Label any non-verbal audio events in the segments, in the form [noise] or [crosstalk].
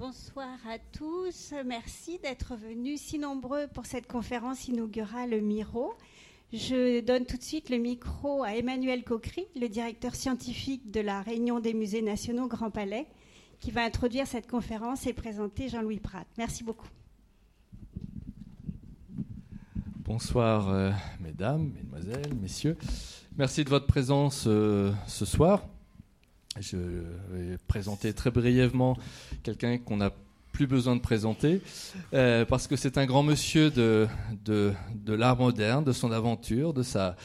bonsoir à tous. Merci d'être venus si nombreux pour cette conférence inaugurale Miro. Je donne tout de suite le micro à Emmanuel Coquery, le directeur scientifique de la Réunion des musées nationaux Grand Palais, qui va introduire cette conférence et présenter Jean-Louis Prat. Merci beaucoup. Bonsoir, euh, mesdames, mesdemoiselles, messieurs. Merci de votre présence euh, ce soir. Je vais présenter très brièvement quelqu'un qu'on n'a plus besoin de présenter, euh, parce que c'est un grand monsieur de, l'art moderne, de son aventure, de sa,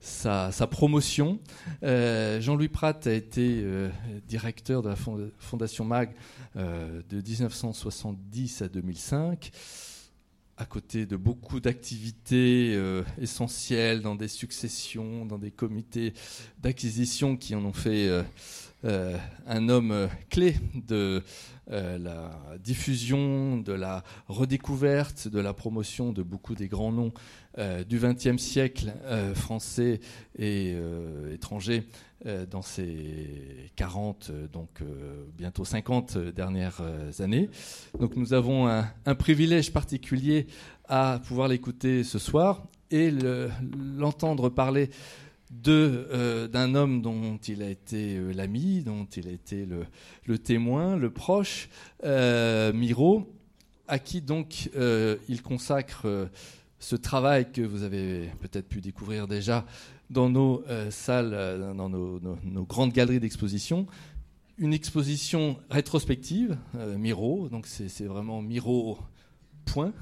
sa, promotion. Euh, Jean-Louis Pratt a été euh, directeur de la Fondation MAG de 1970 à 2005 à côté de beaucoup d'activités essentielles dans des successions, dans des comités d'acquisition qui en ont fait euh, un homme euh, clé de euh, la diffusion, de la redécouverte, de la promotion de beaucoup des grands noms du XXe siècle français et étrangers dans ces 40, donc bientôt 50 dernières années. Donc nous avons un, privilège particulier à pouvoir l'écouter ce soir et l'entendre parler euh, d'un homme dont il a été euh, l'ami, dont il a été le, témoin, le proche, euh, Miro, à qui donc il consacre ce travail que vous avez peut-être pu découvrir déjà dans nos salles, dans nos, grandes galeries d'exposition. Une exposition rétrospective, Miro, donc c'est vraiment Miro point,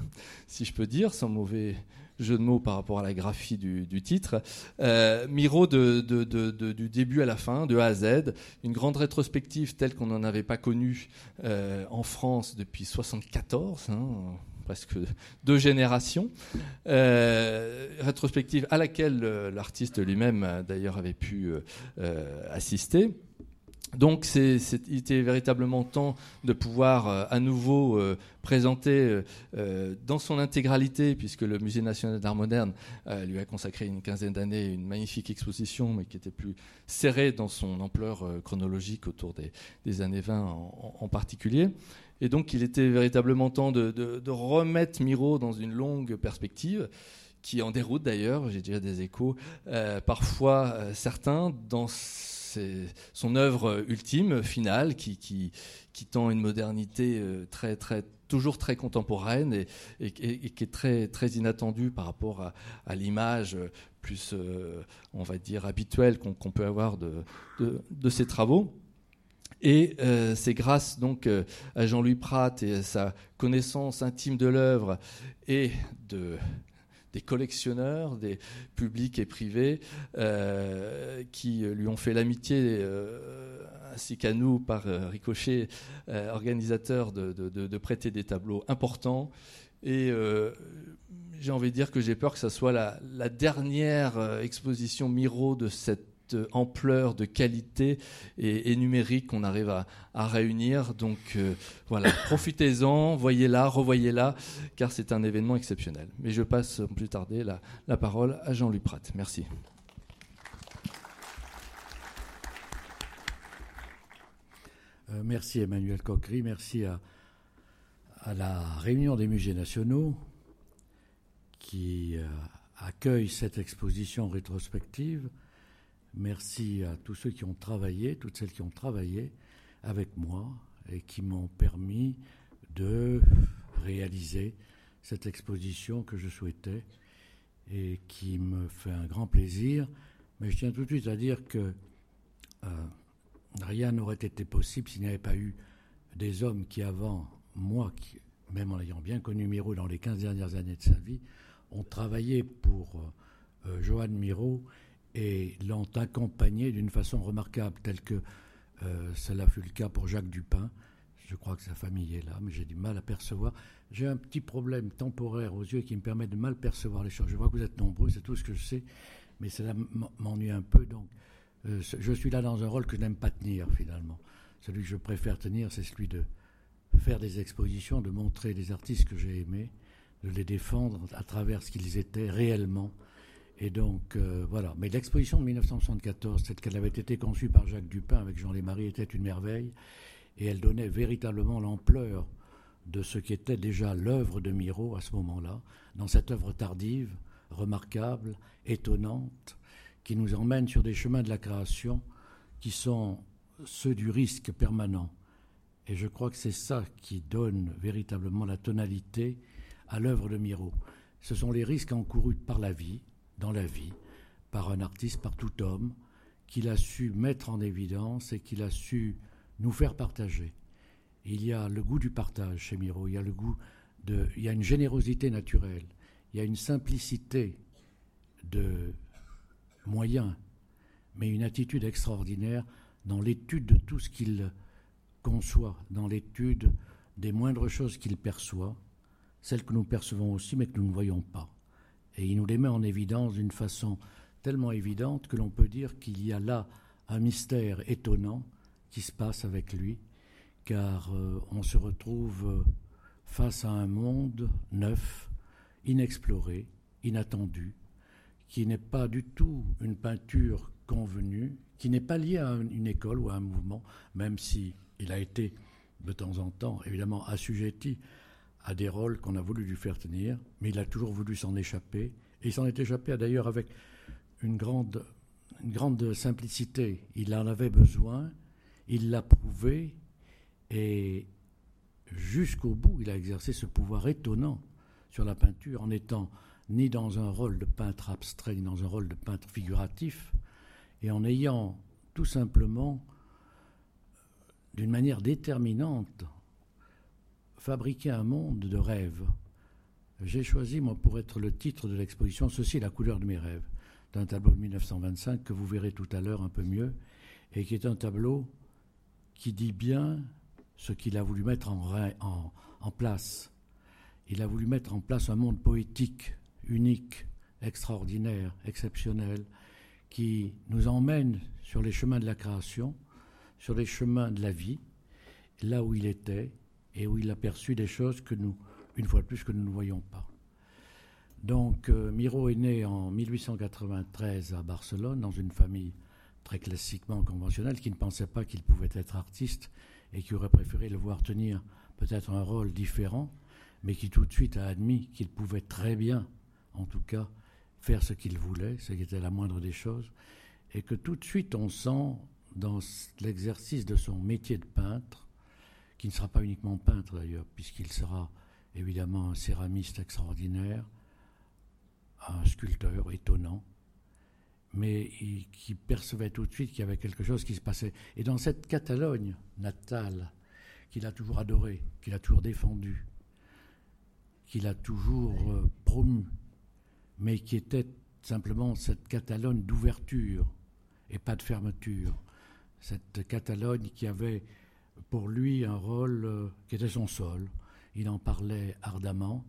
si je peux dire, sans mauvais jeu de mots par rapport à la graphie du, titre. Euh, Miro du début à la fin, de A à Z, une grande rétrospective telle qu'on n'en avait pas connue euh, en France depuis 74. Hein, presque deux générations, euh, rétrospective à laquelle l'artiste lui-même d'ailleurs avait pu assister. Donc il était véritablement temps de pouvoir euh, à nouveau euh, présenter euh, dans son intégralité, puisque le Musée national d'art moderne lui a consacré une quinzaine d'années une magnifique exposition, mais qui était plus serrée dans son ampleur chronologique autour des, années 20 en, particulier. Et donc il était véritablement temps de, de remettre Miro dans une longue perspective qui en déroute d'ailleurs, j'ai déjà des échos, parfois certains, dans son œuvre ultime, finale, qui, qui, tend une modernité euh, très, très, toujours très contemporaine et, qui est très, très inattendue par rapport à, l'image plus, euh, on va dire, habituelle qu'on peut avoir de, de, ses travaux. Et euh, c'est grâce donc à Jean-Louis Prat et à sa connaissance intime de l'œuvre et de des collectionneurs, des publics et privés, euh, qui lui ont fait l'amitié, euh, ainsi qu'à nous, par euh, ricochet, organisateurs, de, prêter des tableaux importants. Et j'ai envie de dire que j'ai peur que ce soit la, la dernière exposition Miro de cette ampleur, de qualité et, numérique qu'on arrive à, réunir. Donc euh, voilà, [coughs] profitez-en, voyez-la, revoyez-la, car c'est un événement exceptionnel. Mais je passe sans plus tarder la, la parole à Jean-Louis Pratt. Merci. Euh, merci Emmanuel Coquery, merci à, à, la Réunion des musées nationaux qui euh, accueille cette exposition rétrospective Merci à tous ceux qui ont travaillé, toutes celles qui ont travaillé avec moi et qui m'ont permis de réaliser cette exposition que je souhaitais et qui me fait un grand plaisir. Mais je tiens tout de suite à dire que euh, rien n'aurait été possible s'il n'y avait pas eu des hommes qui, avant moi, même en ayant bien connu Miro dans les 15 dernières années de sa vie, ont travaillé pour euh, Johan Miro et l'ont accompagné d'une façon remarquable, telle que euh, cela fut le cas pour Jacques Dupin. Je crois que sa famille est là, mais j'ai du mal à percevoir. J'ai un petit problème temporaire aux yeux qui me permet de mal percevoir les choses. Je vois que vous êtes nombreux, c'est tout ce que je sais, mais cela m'ennuie un peu. Donc, euh, je suis là dans un rôle que je n'aime pas tenir finalement. Celui que je préfère tenir, c'est celui de faire des expositions, de montrer des artistes que j'ai aimés, de les défendre à travers ce qu'ils étaient réellement et donc, euh, voilà. Mais l'exposition de 1974, telle qu'elle avait été conçue par Jacques Dupin avec Jean Lémarie, était une merveille. et elle donnait véritablement l'ampleur de ce qui était déjà l'œuvre de Miro à ce moment-là, dans cette œuvre tardive, remarquable, étonnante, qui nous emmène sur des chemins de la création qui sont ceux du risque permanent. Et je crois que c'est ça qui donne véritablement la tonalité à l'œuvre de Miro. Ce sont les risques encourus par la vie, dans la vie, par un artiste, par tout homme, qu'il a su mettre en évidence et qu'il a su nous faire partager. Il y a le goût du partage chez Miro, il y a le goût de, il y a une générosité naturelle, il y a une simplicité de moyens, mais une attitude extraordinaire dans l'étude de tout ce qu'il conçoit, dans l'étude des moindres choses qu'il perçoit, celles que nous percevons aussi mais que nous ne voyons pas. Et il nous les met en évidence d'une façon tellement évidente que l'on peut dire qu'il y a là un mystère étonnant qui se passe avec lui, car euh, on se retrouve euh, face à un monde neuf, inexploré, inattendu, qui n'est pas du tout une peinture convenue, qui n'est pas liée à une école ou à un mouvement, même si il a été de temps en temps évidemment assujetti à des rôles qu'on a voulu lui faire tenir, mais il a toujours voulu s'en échapper, et il s'en est échappé d'ailleurs avec une grande, une grande simplicité. Il en avait besoin, il l'a prouvé, et jusqu'au bout, il a exercé ce pouvoir étonnant sur la peinture en étant ni dans un rôle de peintre abstrait, ni dans un rôle de peintre figuratif, et en ayant tout simplement, d'une manière déterminante, fabriqué un monde de rêves. J'ai choisi, moi, pour être le titre de l'exposition, Ceci la couleur de mes rêves d'un tableau de 1925 que vous verrez tout à l'heure un peu mieux, et qui est un tableau qui dit bien ce qu'il a voulu mettre en, place. Il a voulu mettre en place un monde poétique, unique, extraordinaire, exceptionnel, qui nous emmène sur les chemins de la création, sur les chemins de la vie, là où il était et où il a perçu des choses que nous, une fois de plus, que nous ne voyons pas. Donc euh, Miro est né en 1893 à Barcelone dans une famille très classiquement conventionnelle qui ne pensait pas qu'il pouvait être artiste et qui aurait préféré le voir tenir peut-être un rôle différent, mais qui tout de suite a admis qu'il pouvait très bien, en tout cas, faire ce qu'il voulait, ce qui était la moindre des choses, et que tout de suite on sent dans l'exercice de son métier de peintre, qui ne sera pas uniquement peintre d'ailleurs, puisqu'il sera évidemment un céramiste extraordinaire, un sculpteur étonnant, mais qui percevait tout de suite qu'il y avait quelque chose qui se passait. Et dans cette Catalogne natale, qu'il a toujours adorée, qu'il a toujours défendue, qu'il a toujours euh, promue, mais qui était simplement cette Catalogne d'ouverture et pas de fermeture. Cette Catalogne qui avait pour lui un rôle euh, qui était son sol. Il en parlait ardemment,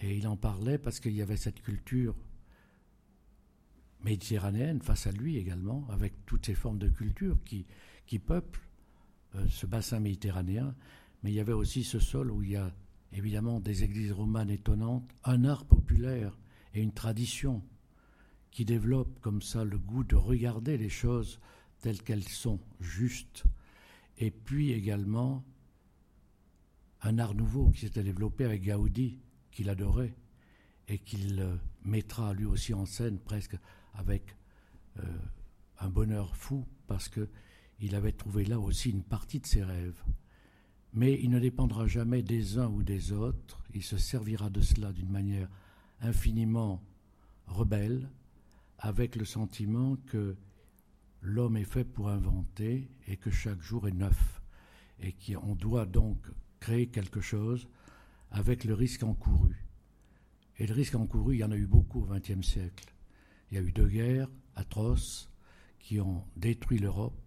et il en parlait parce qu'il y avait cette culture méditerranéenne face à lui également, avec toutes ces formes de culture qui, qui peuplent euh, ce bassin méditerranéen. Mais il y avait aussi ce sol où il y a évidemment des églises romanes étonnantes, un art populaire et une tradition qui développe comme ça le goût de regarder les choses telles qu'elles sont, justes, et puis également un art nouveau qui s'était développé avec Gaudi, qu'il adorait et qu'il euh, mettra lui aussi en scène presque avec euh, un bonheur fou parce qu'il avait trouvé là aussi une partie de ses rêves. Mais il ne dépendra jamais des uns ou des autres, il se servira de cela d'une manière infiniment rebelle, avec le sentiment que l'homme est fait pour inventer et que chaque jour est neuf, et qu'on doit donc créer quelque chose avec le risque encouru. Et le risque encouru, il y en a eu beaucoup au XXe siècle. Il y a eu deux guerres atroces qui ont détruit l'Europe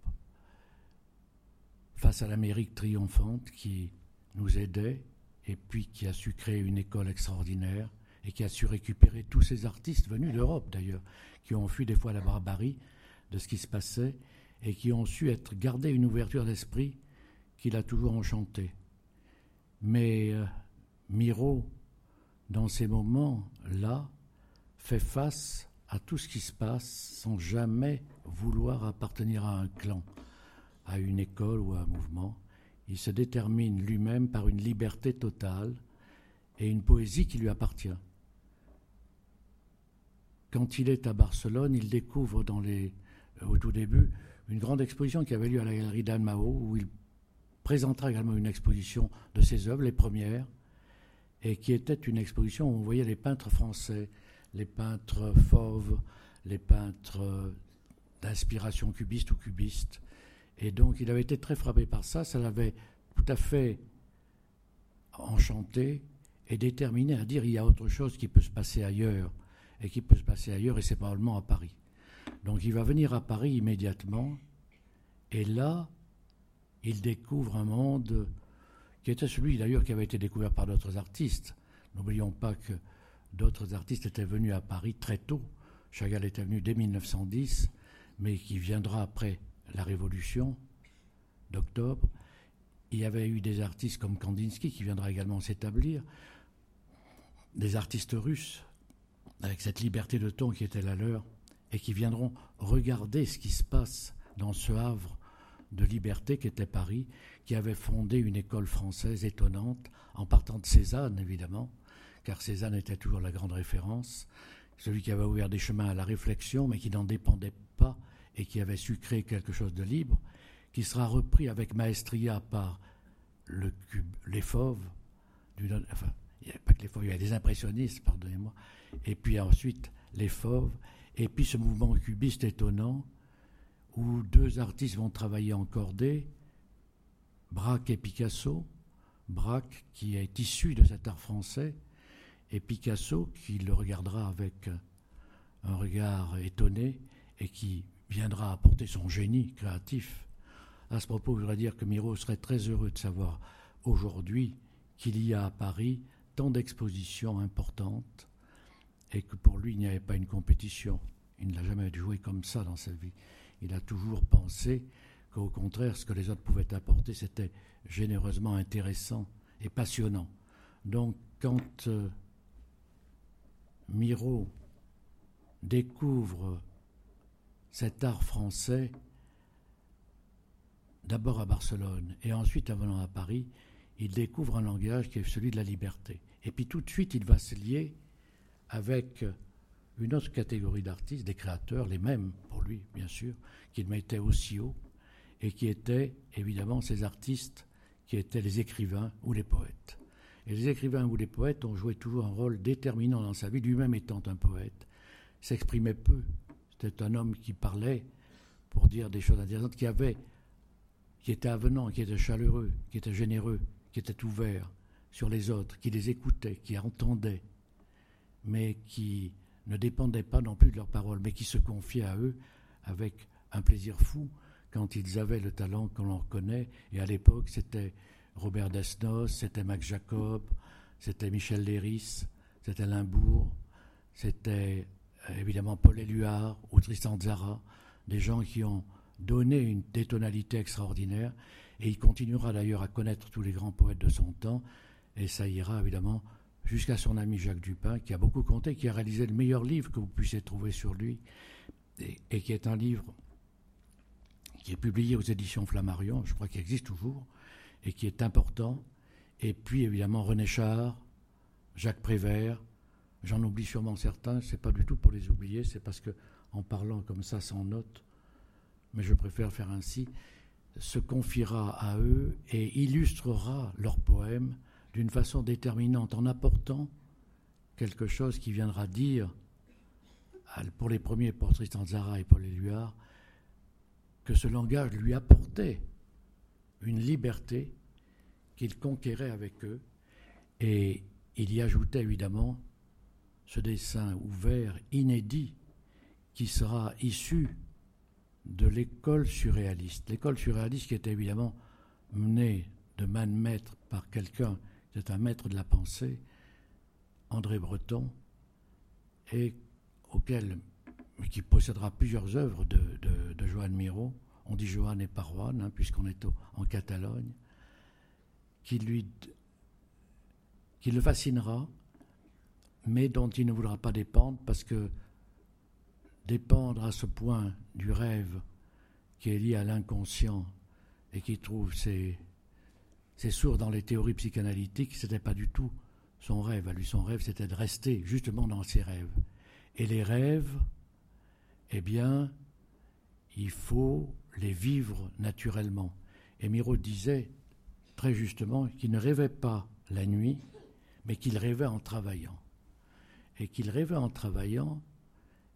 face à l'Amérique triomphante qui nous aidait et puis qui a su créer une école extraordinaire et qui a su récupérer tous ces artistes venus d'Europe d'ailleurs, qui ont fui des fois la barbarie de ce qui se passait et qui ont su être garder une ouverture d'esprit qui l'a toujours enchanté. Mais euh, Miro, dans ces moments-là, fait face à tout ce qui se passe sans jamais vouloir appartenir à un clan, à une école ou à un mouvement. il se détermine lui-même par une liberté totale et une poésie qui lui appartient. Quand il est à Barcelone, il découvre dans les, au tout début une grande exposition qui avait lieu à la galerie d'Anne Mao, où il présentera également une exposition de ses œuvres, les premières, et qui était une exposition où on voyait les peintres français, les peintres fauves, les peintres d'inspiration cubiste ou cubiste. Et donc il avait été très frappé par ça, ça l'avait tout à fait enchanté et déterminé à dire il y a autre chose qui peut se passer ailleurs, et qui peut se passer ailleurs, et c'est probablement à Paris. Donc il va venir à Paris immédiatement, et là, il découvre un monde qui était celui d'ailleurs qui avait été découvert par d'autres artistes. N'oublions pas que d'autres artistes étaient venus à Paris très tôt. Chagall était venu dès 1910, mais qui viendra après la Révolution d'octobre. Il y avait eu des artistes comme Kandinsky qui viendra également s'établir, des artistes russes avec cette liberté de ton qui était la leur et qui viendront regarder ce qui se passe dans ce havre de liberté qu'était Paris, qui avait fondé une école française étonnante, en partant de Cézanne évidemment, car Cézanne était toujours la grande référence, celui qui avait ouvert des chemins à la réflexion, mais qui n'en dépendait pas et qui avait su créer quelque chose de libre, qui sera repris avec maestria par le les fauves, enfin, il n'y avait pas que les fauves, il y avait des impressionnistes, pardonnez-moi, et puis ensuite les fauves, et puis ce mouvement cubiste étonnant, où deux artistes vont travailler en cordée, Braque et Picasso, Braque qui est issu de cet art français, et Picasso qui le regardera avec un regard étonné et qui viendra apporter son génie créatif. À ce propos, je voudrais dire que Miro serait très heureux de savoir aujourd'hui qu'il y a à Paris tant d'expositions importantes et que pour lui, il n'y avait pas une compétition. Il ne l'a jamais joué comme ça dans sa vie. Il a toujours pensé qu'au contraire, ce que les autres pouvaient apporter, c'était généreusement intéressant et passionnant. Donc, quand euh, Miro découvre cet art français, d'abord à Barcelone et ensuite en venant à Paris, il découvre un langage qui est celui de la liberté. Et puis tout de suite, il va se lier avec une autre catégorie d'artistes, des créateurs, les mêmes pour lui, bien sûr, qu'il mettait aussi haut, et qui étaient évidemment ces artistes qui étaient les écrivains ou les poètes. Et les écrivains ou les poètes ont joué toujours un rôle déterminant dans sa vie, lui-même étant un poète, s'exprimait peu. C'était un homme qui parlait pour dire des choses intéressantes, qui avait, qui était avenant, qui était chaleureux, qui était généreux, qui était ouvert sur les autres, qui les écoutait, qui entendait, mais qui ne dépendait pas non plus de leurs paroles, mais qui se confiait à eux avec un plaisir fou quand ils avaient le talent que l'on reconnaît. Et à l'époque, c'était Robert Desnos, c'était Max Jacob, c'était Michel Léris, c'était Limbourg, c'était euh, évidemment Paul Éluard ou Tristan Zara, des gens qui ont donné une, des tonalités extraordinaires. Et il continuera d'ailleurs à connaître tous les grands poètes de son temps. Et ça ira évidemment jusqu'à son ami Jacques Dupin, qui a beaucoup compté, qui a réalisé le meilleur livre que vous puissiez trouver sur lui, et, qui est un livre qui est publié aux éditions Flammarion, je crois qu'il existe toujours, et qui est important. Et puis évidemment René Char, Jacques Prévert, j'en oublie sûrement certains, c'est pas du tout pour les oublier, c'est parce que en parlant comme ça sans note, mais je préfère faire ainsi, se confiera à eux et illustrera leurs poèmes d'une façon déterminante en apportant quelque chose qui viendra dire, pour les premiers portraits Zara et Paul Éluard, que ce langage lui apportait une liberté qu'il conquérait avec eux, et il y ajoutait évidemment ce dessin ouvert, inédit, qui sera issu de l'école surréaliste. L'école surréaliste qui était évidemment menée de main de maître par quelqu'un c'est un maître de la pensée, André Breton, et auquel, qui possédera plusieurs œuvres de, de, Joan Miro, on dit Joan et Paroine, hein, puisqu'on est en Catalogne, qui, lui, qui le fascinera, mais dont il ne voudra pas dépendre, parce que dépendre à ce point du rêve qui est lié à l'inconscient et qui trouve ses, ses sources dans les théories psychanalytiques, ce n'était pas du tout son rêve. À lui, son rêve, c'était de rester justement dans ses rêves. Et les rêves, eh bien, il faut les vivre naturellement. Et Miro disait très justement qu'il ne rêvait pas la nuit, mais qu'il rêvait en travaillant. Et qu'il rêvait en travaillant,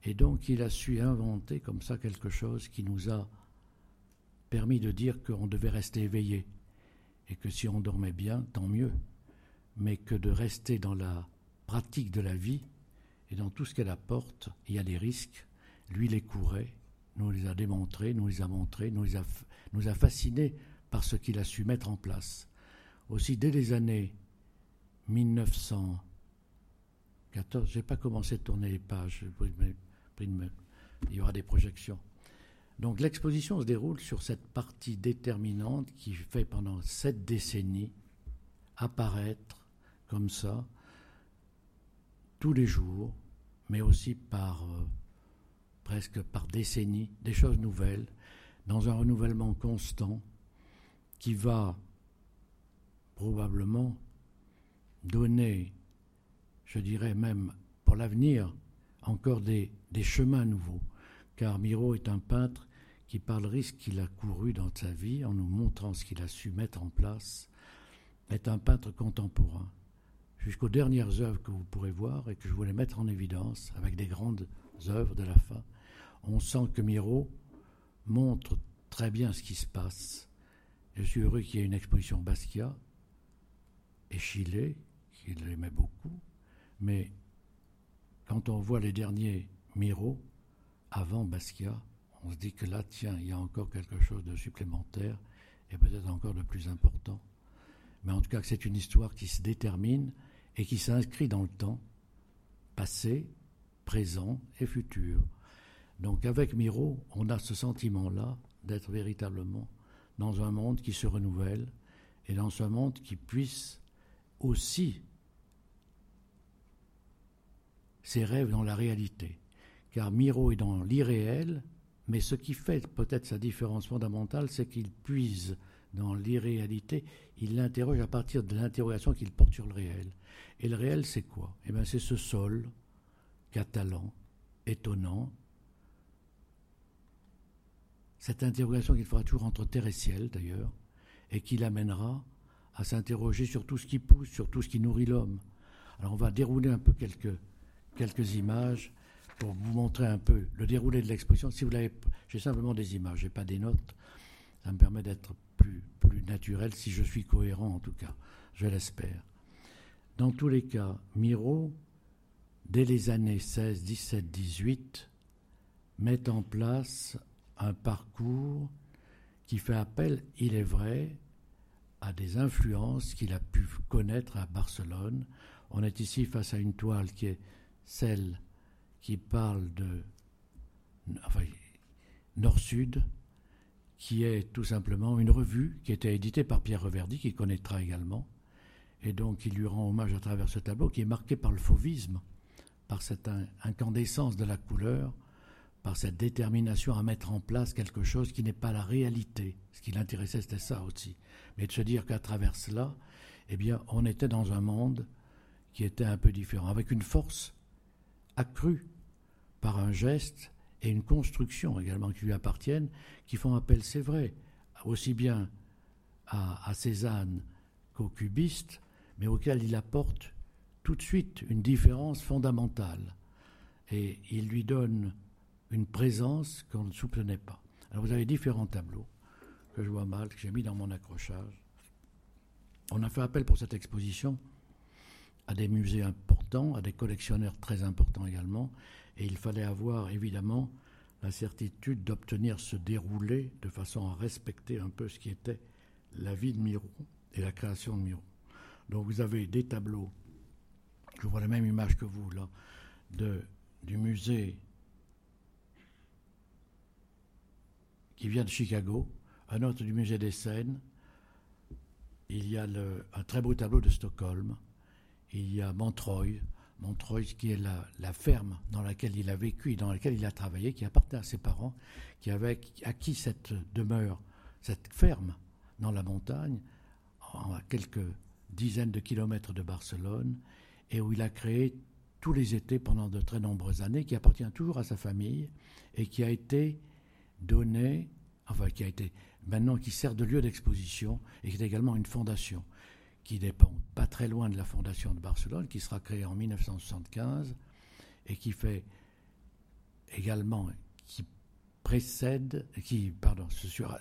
et donc il a su inventer comme ça quelque chose qui nous a permis de dire qu'on devait rester éveillé, et que si on dormait bien, tant mieux, mais que de rester dans la pratique de la vie et dans tout ce qu'elle apporte, il y a des risques. Lui les courait, nous les a démontrés, nous les a montrés, nous, les a, nous a fascinés par ce qu'il a su mettre en place. Aussi, dès les années 1914, je n'ai pas commencé de tourner les pages, il y aura des projections. Donc l'exposition se déroule sur cette partie déterminante qui fait pendant sept décennies apparaître comme ça tous les jours, mais aussi par euh, presque par décennies, des choses nouvelles, dans un renouvellement constant qui va probablement donner, je dirais même pour l'avenir, encore des, des chemins nouveaux car Miro est un peintre qui, par le risque qu'il a couru dans sa vie, en nous montrant ce qu'il a su mettre en place, est un peintre contemporain. Jusqu'aux dernières œuvres que vous pourrez voir et que je voulais mettre en évidence, avec des grandes œuvres de la fin, on sent que Miro montre très bien ce qui se passe. Je suis heureux qu'il y ait une exposition Basquiat et Chile, qu'il aimait beaucoup, mais quand on voit les derniers Miro, avant Basquiat, on se dit que là, tiens, il y a encore quelque chose de supplémentaire et peut-être encore de plus important. Mais en tout cas, c'est une histoire qui se détermine et qui s'inscrit dans le temps, passé, présent et futur. Donc avec Miro, on a ce sentiment-là d'être véritablement dans un monde qui se renouvelle et dans un monde qui puisse aussi ses rêves dans la réalité car Miro est dans l'irréel, mais ce qui fait peut-être sa différence fondamentale, c'est qu'il puise dans l'irréalité, il l'interroge à partir de l'interrogation qu'il porte sur le réel. Et le réel, c'est quoi? Eh bien, c'est ce sol catalan, étonnant, cette interrogation qu'il fera toujours entre terre et ciel, d'ailleurs, et qui l'amènera à s'interroger sur tout ce qui pousse, sur tout ce qui nourrit l'homme. Alors, on va dérouler un peu quelques, quelques images pour vous montrer un peu le déroulé de l'exposition. Si vous l'avez, j'ai simplement des images, j'ai pas des notes. Ça me permet d'être plus, plus naturel, si je suis cohérent en tout cas, je l'espère. Dans tous les cas, Miro, dès les années 16, 17, 18, met en place un parcours qui fait appel, il est vrai, à des influences qu'il a pu connaître à Barcelone. On est ici face à une toile qui est celle qui parle de Nord-Sud, qui est tout simplement une revue qui était éditée par Pierre Reverdy, qui connaîtra également, et donc il lui rend hommage à travers ce tableau qui est marqué par le fauvisme, par cette incandescence de la couleur, par cette détermination à mettre en place quelque chose qui n'est pas la réalité. Ce qui l'intéressait, c'était ça aussi. Mais de se dire qu'à travers cela, eh bien, on était dans un monde qui était un peu différent, avec une force accrue par un geste et une construction également qui lui appartiennent, qui font appel, c'est vrai, aussi bien à, Cézanne qu'au cubiste, mais auquel il apporte tout de suite une différence fondamentale. Et il lui donne une présence qu'on ne soupçonnait pas. Alors vous avez différents tableaux que je vois mal, que j'ai mis dans mon accrochage. On a fait appel pour cette exposition à des musées importants, à des collectionneurs très importants également, et il fallait avoir évidemment la certitude d'obtenir ce déroulé de façon à respecter un peu ce qui était la vie de Miro et la création de Miro. Donc vous avez des tableaux, je vois la même image que vous là, de, du musée qui vient de Chicago, un autre du musée des Seines, il y a un très beau tableau de Stockholm, il y a Montreuil, Montreuil, qui est la, ferme dans laquelle il a vécu et dans laquelle il a travaillé, qui appartenait à ses parents, qui avaient acquis cette demeure, cette ferme dans la montagne, à quelques dizaines de kilomètres de Barcelone, et où il a créé tous les étés pendant de très nombreuses années, qui appartient toujours à sa famille et qui a été donné, enfin qui a été maintenant qui sert de lieu d'exposition et qui est également une fondation qui dépend pas très loin de la fondation de Barcelone, qui sera créée en 1975 et qui fait également, qui précède, qui, pardon,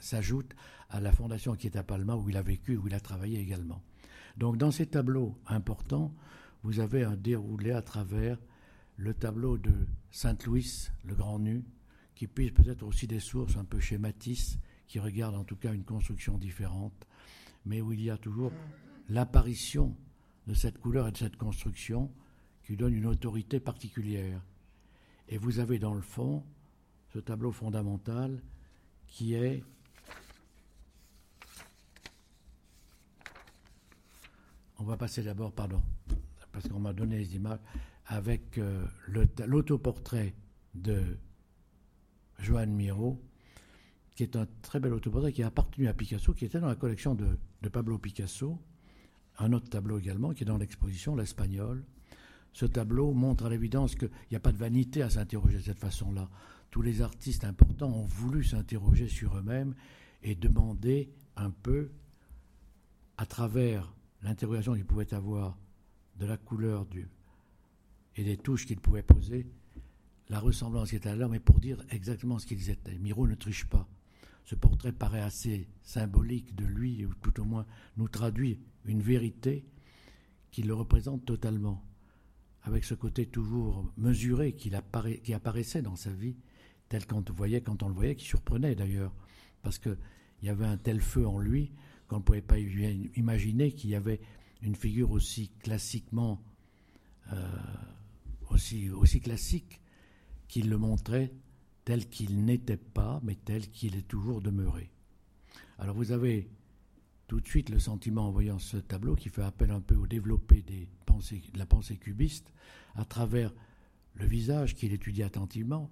s'ajoute à la fondation qui est à Palma où il a vécu, où il a travaillé également. Donc dans ces tableaux importants, vous avez un déroulé à travers le tableau de Sainte-Louis, le Grand Nu, qui puise peut-être aussi des sources un peu chez Matisse, qui regarde en tout cas une construction différente, mais où il y a toujours l'apparition de cette couleur et de cette construction qui donne une autorité particulière. Et vous avez dans le fond ce tableau fondamental qui est On va passer d'abord, pardon, parce qu'on m'a donné les images, avec euh, l'autoportrait de Joan Miro, qui est un très bel autoportrait qui a appartenu à Picasso, qui était dans la collection de Pablo Picasso. Un autre tableau également qui est dans l'exposition, l'Espagnol. Ce tableau montre à l'évidence qu'il n'y a pas de vanité à s'interroger de cette façon-là. Tous les artistes importants ont voulu s'interroger sur eux-mêmes et demander un peu, à travers l'interrogation qu'ils pouvaient avoir de la couleur et des touches qu'ils pouvaient poser, la ressemblance qui était à l'heure, mais pour dire exactement ce qu'ils étaient. Miro ne triche pas. Ce portrait paraît assez symbolique de lui, ou tout au moins nous traduit une vérité qui le représente totalement, avec ce côté toujours mesuré qui apparaissait dans sa vie, tel qu'on voyait quand on le voyait, qui surprenait d'ailleurs, parce qu'il y avait un tel feu en lui qu'on ne pouvait pas imaginer qu'il y avait une figure aussi classiquement, euh, aussi, aussi classique qu'il le montrait tel qu'il n'était pas, mais tel qu'il est toujours demeuré. Alors vous avez tout de suite le sentiment en voyant ce tableau qui fait appel un peu au développé de la pensée cubiste à travers le visage qu'il étudie attentivement,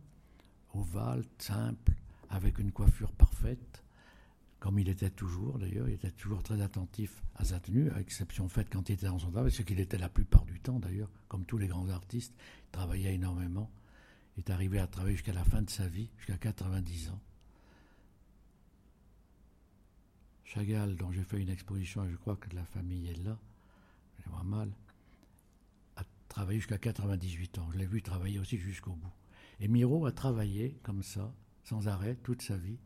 ovale, simple, avec une coiffure parfaite, comme il était toujours d'ailleurs, il était toujours très attentif à sa tenue, à exception faite quand il était dans son travail, ce qu'il était la plupart du temps d'ailleurs, comme tous les grands artistes, il travaillait énormément, est arrivé à travailler jusqu'à la fin de sa vie, jusqu'à 90 ans. Chagall, dont j'ai fait une exposition, je crois que la famille est là, je vois mal, a travaillé jusqu'à 98 ans. Je l'ai vu travailler aussi jusqu'au bout. Et Miro a travaillé comme ça, sans arrêt, toute sa vie,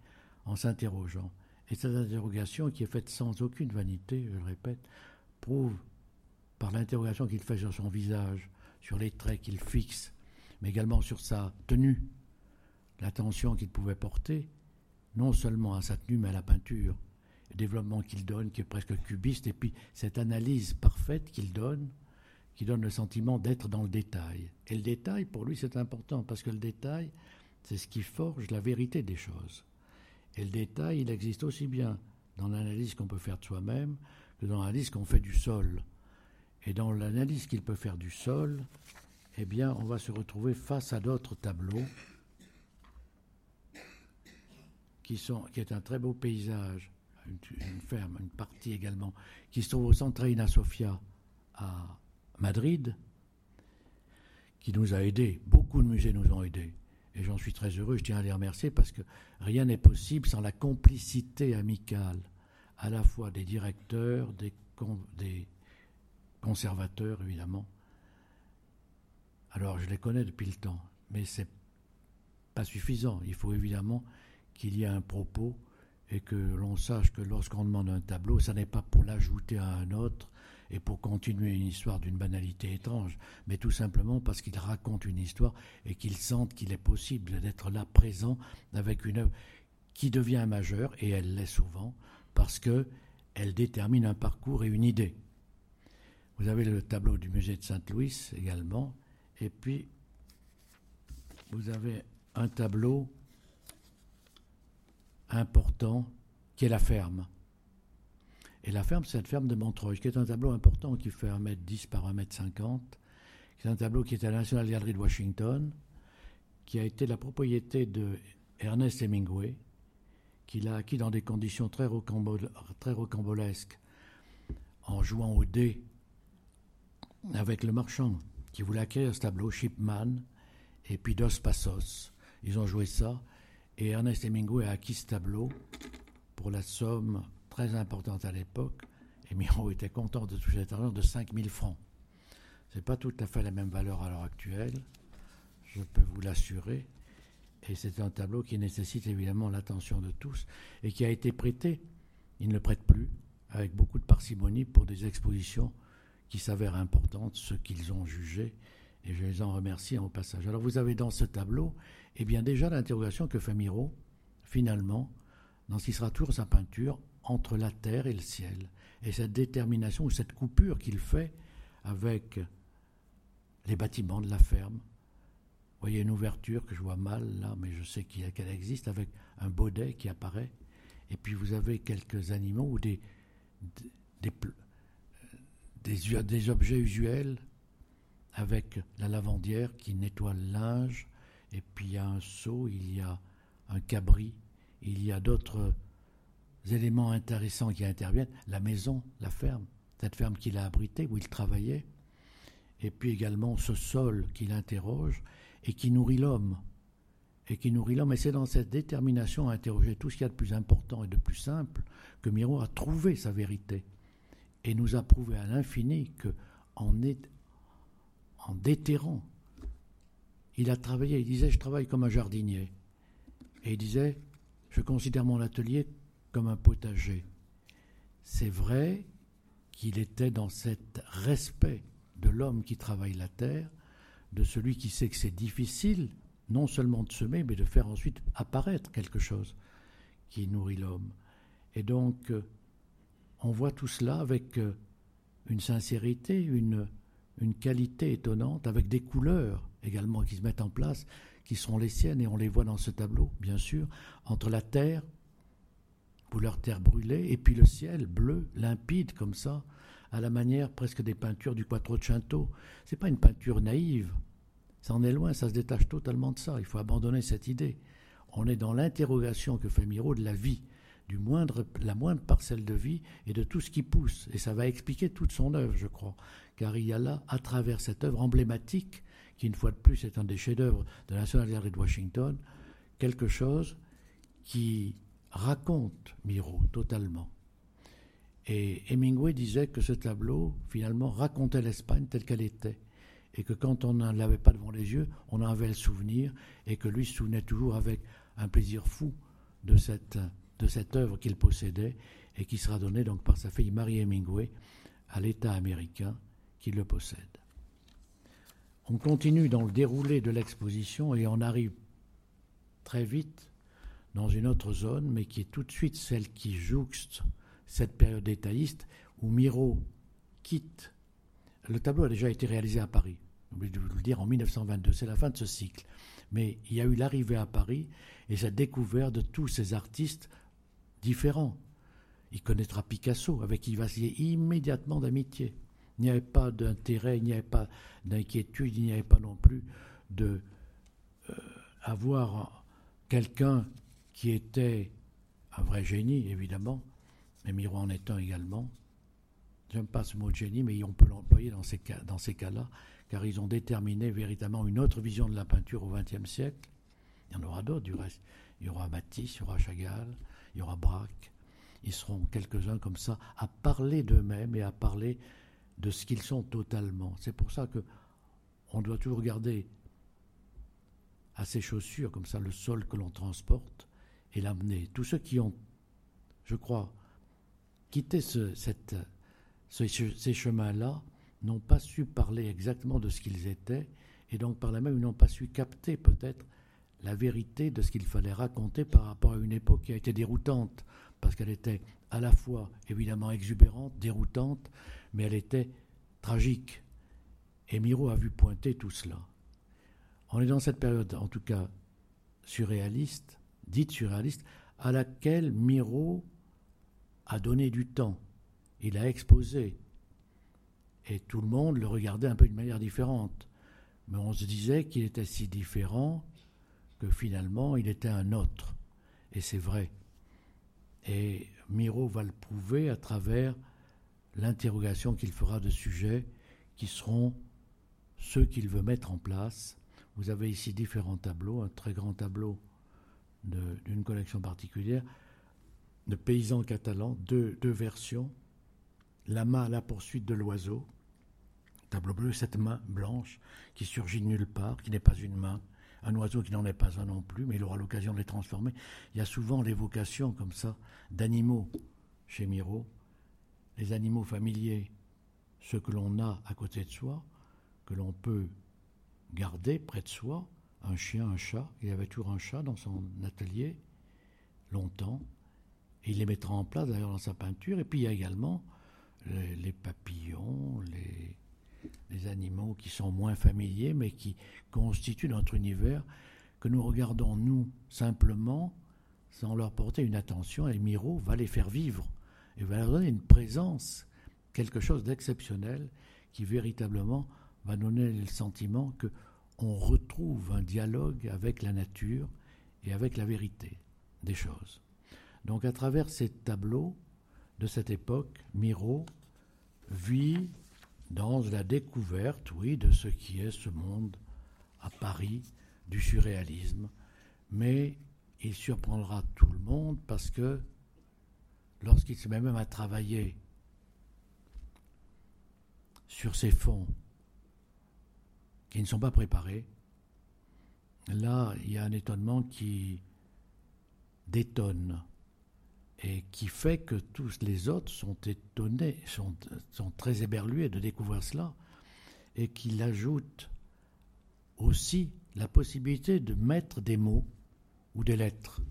en s'interrogeant. Et cette interrogation, qui est faite sans aucune vanité, je le répète, prouve, par l'interrogation qu'il fait sur son visage, sur les traits qu'il fixe, mais également sur sa tenue, l'attention qu'il pouvait porter, non seulement à sa tenue, mais à la peinture, le développement qu'il donne, qui est presque cubiste, et puis cette analyse parfaite qu'il donne, qui donne le sentiment d'être dans le détail. Et le détail, pour lui, c'est important, parce que le détail, c'est ce qui forge la vérité des choses. Et le détail, il existe aussi bien dans l'analyse qu'on peut faire de soi-même que dans l'analyse qu'on fait du sol. Et dans l'analyse qu'il peut faire du sol, eh bien, on va se retrouver face à d'autres tableaux qui, sont, est un très beau paysage, une, ferme, une partie également, qui se trouve au centre Reina Sofia à Madrid, qui nous a aidés. Beaucoup de musées nous ont aidés. Et j'en suis très heureux, je tiens à les remercier parce que rien n'est possible sans la complicité amicale, à la fois des directeurs, des conservateurs évidemment. Alors je les connais depuis le temps, mais c'est pas suffisant. Il faut évidemment qu'il y ait un propos et que l'on sache que lorsqu'on demande un tableau, ça n'est pas pour l'ajouter à un autre, et pour continuer une histoire d'une banalité étrange, mais tout simplement parce qu'il raconte une histoire et qu'il sente qu'il est possible d'être là présent avec une œuvre qui devient majeure, et elle l'est souvent, parce qu'elle détermine un parcours et une idée. Vous avez le tableau du musée de Sainte-Louis également, et puis vous avez un tableau important qui est la ferme. Et la ferme, c'est cette ferme de Montreuil, qui est un tableau important qui fait 1m10 par 1m50. C'est un tableau qui est à la National Gallery de Washington, qui a été la propriété de Ernest Hemingway, qu'il a acquis dans des conditions très, rocambolesques en jouant au dé avec le marchand qui voulait acquérir ce tableau, Shipman, et puis Dos Passos. Ils ont joué ça, et Ernest Hemingway a acquis ce tableau pour la somme très importante à l'époque, et Miro [laughs] était content de toucher cet argent de 5000 francs. Ce n'est pas tout à fait la même valeur à l'heure actuelle, je peux vous l'assurer, et c'est un tableau qui nécessite évidemment l'attention de tous, et qui a été prêté, il ne le prête plus, avec beaucoup de parcimonie pour des expositions qui s'avèrent importantes, ce qu'ils ont jugé, et je les en remercie au passage. Alors vous avez dans ce tableau, eh bien déjà l'interrogation que fait Miro, finalement, dans ce qui sera toujours sa peinture, entre la terre et le ciel, et cette détermination ou cette coupure qu'il fait avec les bâtiments de la ferme. Vous voyez une ouverture que je vois mal là, mais je sais qu'elle existe, avec un baudet qui apparaît, et puis vous avez quelques animaux ou des, des, des, objets usuels avec la lavandière qui nettoie le linge, et puis il y a un seau, il y a un cabri, il y a d'autres éléments intéressants qui interviennent, la maison, la ferme, cette ferme qu'il a abritée, où il travaillait, et puis également ce sol qu'il interroge et qui nourrit l'homme. Et qui nourrit l'homme. Et c'est dans cette détermination à interroger tout ce qu'il y a de plus important et de plus simple que Miro a trouvé sa vérité et nous a prouvé à l'infini que en, en déterrant, il a travaillé, il disait je travaille comme un jardinier. Et il disait je considère mon atelier comme un potager. C'est vrai qu'il était dans cet respect de l'homme qui travaille la terre, de celui qui sait que c'est difficile non seulement de semer, mais de faire ensuite apparaître quelque chose qui nourrit l'homme. Et donc, euh, on voit tout cela avec euh, une sincérité, une, qualité étonnante, avec des couleurs également qui se mettent en place, qui seront les siennes, et on les voit dans ce tableau, bien sûr, entre la terre, couleur terre brûlée, et puis le ciel bleu, limpide comme ça, à la manière presque des peintures du Quattrocento. C'est pas une peinture naïve, ça en est loin, ça se détache totalement de ça, il faut abandonner cette idée. On est dans l'interrogation que fait Miro de la vie, du moindre, la moindre parcelle de vie et de tout ce qui pousse. Et ça va expliquer toute son œuvre, je crois. Car il y a là, à travers cette œuvre emblématique, qui une fois de plus est un des chefs-d'œuvre de la National Gallery de Washington, quelque chose qui raconte Miro totalement. Et Hemingway disait que ce tableau, finalement, racontait l'Espagne telle qu'elle était. Et que quand on ne l'avait pas devant les yeux, on en avait le souvenir, et que lui se souvenait toujours avec un plaisir fou de cette de cette œuvre qu'il possédait et qui sera donnée donc par sa fille Marie Hemingway à l'État américain qui le possède. On continue dans le déroulé de l'exposition et on arrive très vite dans une autre zone, mais qui est tout de suite celle qui jouxte cette période détailliste où Miro quitte. Le tableau a déjà été réalisé à Paris, oublié de vous le dire, en 1922. C'est la fin de ce cycle. Mais il y a eu l'arrivée à Paris et cette découverte de tous ces artistes différent. Il connaîtra Picasso, avec qui il va se lier immédiatement d'amitié. Il n'y avait pas d'intérêt, il n'y avait pas d'inquiétude, il n'y avait pas non plus de euh, avoir quelqu'un qui était un vrai génie, évidemment, mais Miro en un également. J'aime pas ce mot de génie, mais on peut l'employer dans ces, cas, dans ces cas-là, car ils ont déterminé véritablement une autre vision de la peinture au XXe siècle. Il y en aura d'autres, du reste. Il y aura Matisse, il y aura Chagall, il y aura Braque. Ils seront quelques-uns comme ça à parler d'eux-mêmes et à parler de ce qu'ils sont totalement. C'est pour ça que on doit toujours regarder à ces chaussures, comme ça, le sol que l'on transporte et l'amener. Tous ceux qui ont, je crois, quitté ces chemins-là n'ont pas su parler exactement de ce qu'ils étaient et donc par là même ils n'ont pas su capter peut-être la vérité de ce qu'il fallait raconter par rapport à une époque qui a été déroutante, parce qu'elle était à la fois évidemment exubérante, déroutante, mais elle était tragique. Et Miro a vu pointer tout cela. On est dans cette période, en tout cas surréaliste, dite surréaliste, à laquelle Miro a donné du temps. Il a exposé. Et tout le monde le regardait un peu d'une manière différente. Mais on se disait qu'il était si différent que finalement il était un autre. Et c'est vrai. Et Miro va le prouver à travers l'interrogation qu'il fera de sujets qui seront ceux qu'il veut mettre en place. Vous avez ici différents tableaux, un très grand tableau d'une collection particulière, de paysans catalans, deux, versions. La main à la poursuite de l'oiseau, tableau bleu, cette main blanche qui surgit de nulle part, qui n'est pas une main, un oiseau qui n'en est pas un non plus, mais il aura l'occasion de les transformer. Il y a souvent l'évocation comme ça d'animaux chez Miro, les animaux familiers, ceux que l'on a à côté de soi, que l'on peut garder près de soi, un chien, un chat. Il avait toujours un chat dans son atelier, longtemps. Et il les mettra en place d'ailleurs dans sa peinture. Et puis il y a également les, papillons, les, les, animaux qui sont moins familiers, mais qui constituent notre univers, que nous regardons nous simplement, sans leur porter une attention. Et Miro va les faire vivre et va leur donner une présence, quelque chose d'exceptionnel qui véritablement va donner le sentiment que on retrouve un dialogue avec la nature et avec la vérité des choses. Donc à travers ces tableaux de cette époque, Miro vit dans la découverte, oui, de ce qui est ce monde à Paris du surréalisme, mais il surprendra tout le monde parce que lorsqu'il se met même à travailler sur ces fonds qui ne sont pas préparés, là, il y a un étonnement qui détonne et qui fait que tous les autres sont étonnés, sont, sont très éberlués de découvrir cela, et qu'il ajoute aussi la possibilité de mettre des mots ou des lettres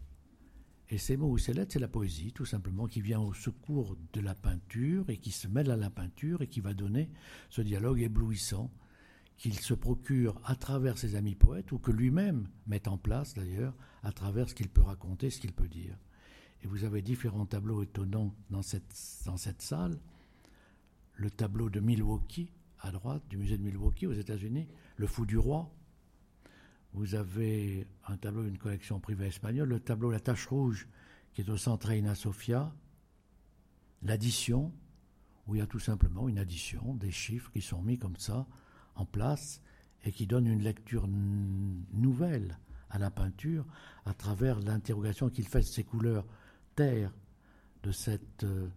et ces mots ou ces lettres, c'est la poésie, tout simplement, qui vient au secours de la peinture et qui se mêle à la peinture et qui va donner ce dialogue éblouissant qu'il se procure à travers ses amis poètes ou que lui-même met en place d'ailleurs à travers ce qu'il peut raconter, ce qu'il peut dire. Et vous avez différents tableaux étonnants dans cette, dans cette salle. Le tableau de Milwaukee, à droite, du musée de Milwaukee aux États-Unis, Le Fou du Roi, vous avez un tableau d'une collection privée espagnole, le tableau La Tache Rouge, qui est au centre Reina Sofia, l'addition, où il y a tout simplement une addition, des chiffres qui sont mis comme ça en place et qui donnent une lecture nouvelle à la peinture à travers l'interrogation qu'il fait de ces couleurs terre, de cette, euh,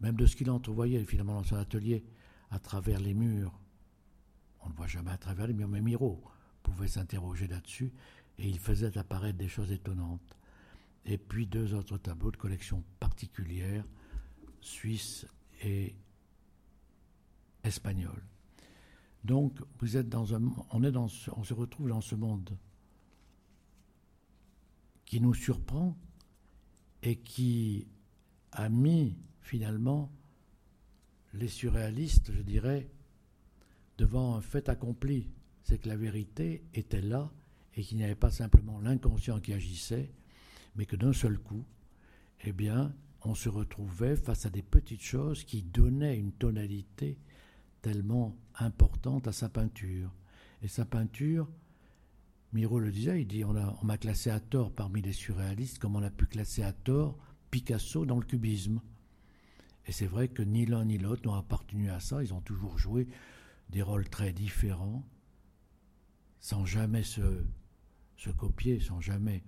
même de ce qu'il entrevoyait finalement dans son atelier à travers les murs. On ne voit jamais à travers les murs, mais Miro pouvait s'interroger là-dessus, et il faisait apparaître des choses étonnantes. Et puis deux autres tableaux de collection particulière, suisse et espagnol. Donc, vous êtes dans un, on, on se retrouve dans ce monde qui nous surprend et qui a mis finalement les surréalistes, je dirais, devant un fait accompli c'est que la vérité était là et qu'il n'y avait pas simplement l'inconscient qui agissait, mais que d'un seul coup, eh bien, on se retrouvait face à des petites choses qui donnaient une tonalité tellement importante à sa peinture. Et sa peinture, Miro le disait, il dit on, m'a classé à tort parmi les surréalistes, comme on a pu classer à tort Picasso dans le cubisme. Et c'est vrai que ni l'un ni l'autre n'ont appartenu à ça, ils ont toujours joué des rôles très différents, sans jamais se, se copier, sans jamais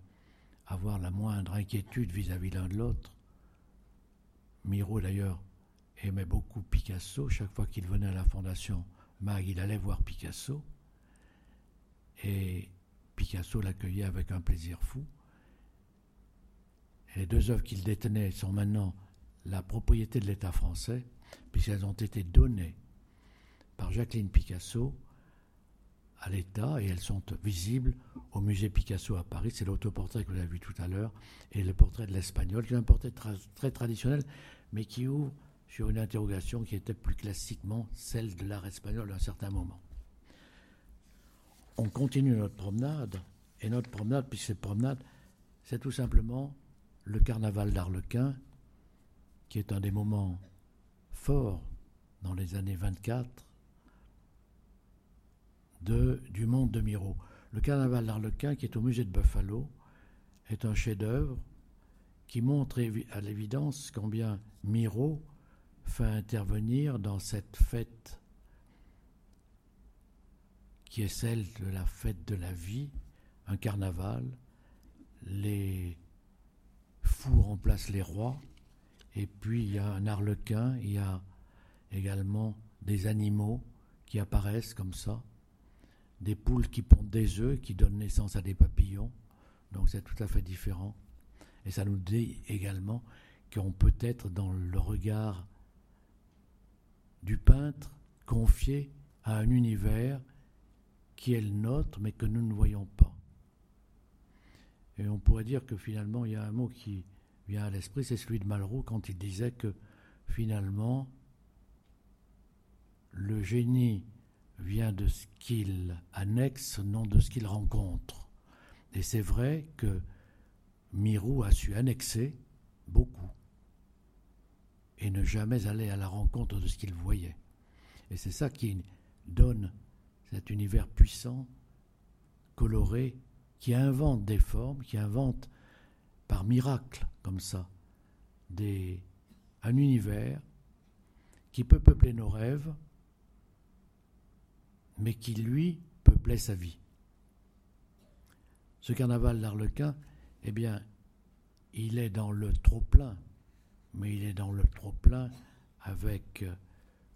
avoir la moindre inquiétude vis-à-vis l'un de l'autre. Miro, d'ailleurs, aimait beaucoup Picasso. Chaque fois qu'il venait à la Fondation Mag, il allait voir Picasso. Et Picasso l'accueillait avec un plaisir fou. Les deux œuvres qu'il détenait sont maintenant la propriété de l'État français, puisqu'elles ont été données par Jacqueline Picasso à l'État et elles sont visibles au musée Picasso à Paris. C'est l'autoportrait que vous avez vu tout à l'heure et le portrait de l'Espagnol, qui est un portrait très traditionnel, mais qui ouvre sur une interrogation qui était plus classiquement celle de l'art espagnol à un certain moment. On continue notre promenade, et notre promenade, puisque cette promenade, c'est tout simplement le carnaval d'Arlequin, qui est un des moments forts dans les années 24 du monde de Miro. Le carnaval d'Arlequin, qui est au musée de Buffalo, est un chef-d'œuvre qui montre à l'évidence combien Miro fait intervenir dans cette fête qui est celle de la fête de la vie, un carnaval. Les fous remplacent les rois, et puis il y a un arlequin, il y a également des animaux qui apparaissent comme ça, des poules qui pondent des œufs, qui donnent naissance à des papillons, donc c'est tout à fait différent. Et ça nous dit également qu'on peut être dans le regard du peintre confié à un univers qui est le nôtre, mais que nous ne voyons pas. Et on pourrait dire que finalement, il y a un mot qui vient à l'esprit, c'est celui de Malraux quand il disait que finalement, le génie vient de ce qu'il annexe, non de ce qu'il rencontre. Et c'est vrai que Mirou a su annexer beaucoup et ne jamais aller à la rencontre de ce qu'il voyait. Et c'est ça qui donne cet univers puissant, coloré, qui invente des formes, qui invente par miracle, comme ça, un univers qui peut peupler nos rêves, mais qui, lui, peuplait sa vie. Ce carnaval d'Arlequin, eh bien, il est dans le trop-plein, mais il est dans le trop-plein avec euh,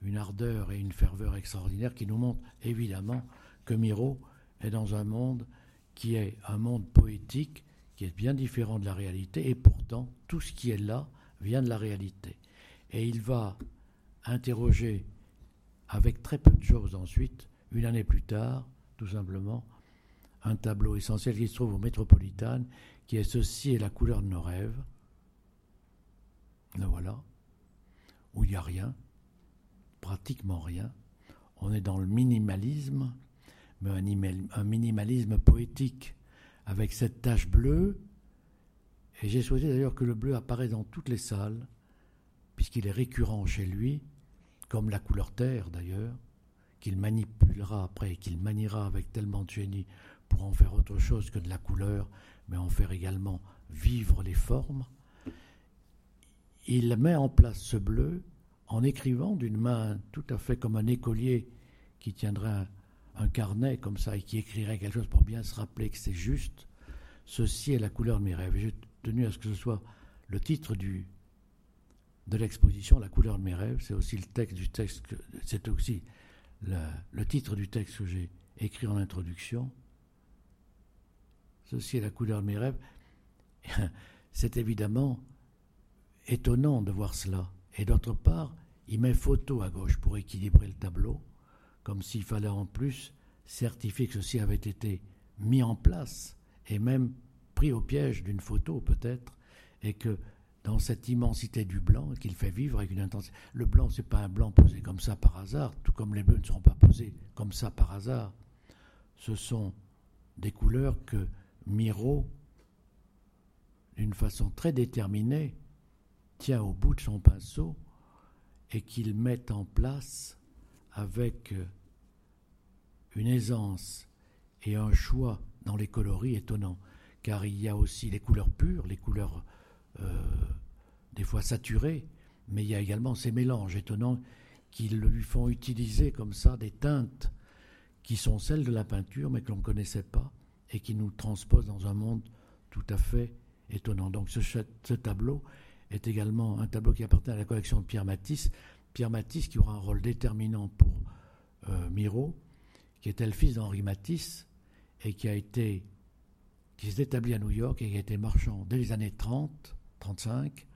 une ardeur et une ferveur extraordinaire qui nous montrent évidemment que Miro est dans un monde qui est un monde poétique, qui est bien différent de la réalité, et pourtant tout ce qui est là vient de la réalité. Et il va interroger avec très peu de choses ensuite, une année plus tard, tout simplement, un tableau essentiel qui se trouve au Métropolitane, qui est ceci et la couleur de nos rêves. Le voilà, où il n'y a rien, pratiquement rien. On est dans le minimalisme, mais un, minimalisme poétique, avec cette tache bleue. Et j'ai souhaité d'ailleurs que le bleu apparaisse dans toutes les salles, puisqu'il est récurrent chez lui, comme la couleur terre d'ailleurs, qu'il manipulera après et qu'il maniera avec tellement de génie pour en faire autre chose que de la couleur, mais en faire également vivre les formes. Il met en place ce bleu en écrivant d'une main tout à fait comme un écolier qui tiendrait un, carnet comme ça et qui écrirait quelque chose pour bien se rappeler que c'est juste. Ceci est la couleur de mes rêves. J'ai tenu à ce que ce soit le titre de l'exposition, La couleur de mes rêves. C'est aussi le texte du texte, c'est aussi le titre du texte que j'ai écrit en introduction. Ceci est la couleur de mes rêves. [laughs] C'est évidemment étonnant de voir cela. Et d'autre part, il met photo à gauche pour équilibrer le tableau, comme s'il fallait en plus certifier que ceci avait été mis en place et même pris au piège d'une photo peut-être, et que dans cette immensité du blanc qu'il fait vivre avec une intensité. Le blanc, c'est pas un blanc posé comme ça par hasard, tout comme les bleus ne seront pas posés comme ça par hasard. Ce sont des couleurs que Miro, d'une façon très déterminée, tient au bout de son pinceau et qu'il met en place avec une aisance et un choix dans les coloris étonnants, car il y a aussi les couleurs pures, les couleurs euh, des fois saturées, mais il y a également ces mélanges étonnants qui lui font utiliser comme ça des teintes qui sont celles de la peinture, mais que l'on ne connaissait pas, et qui nous transpose dans un monde tout à fait étonnant. Donc ce, tableau est également un tableau qui appartient à la collection de Pierre Matisse. Pierre Matisse qui aura un rôle déterminant pour euh, Miro, qui était le fils d'Henri Matisse et qui a été qui s'est établi à New York et qui a été marchand dès les années 30, 35,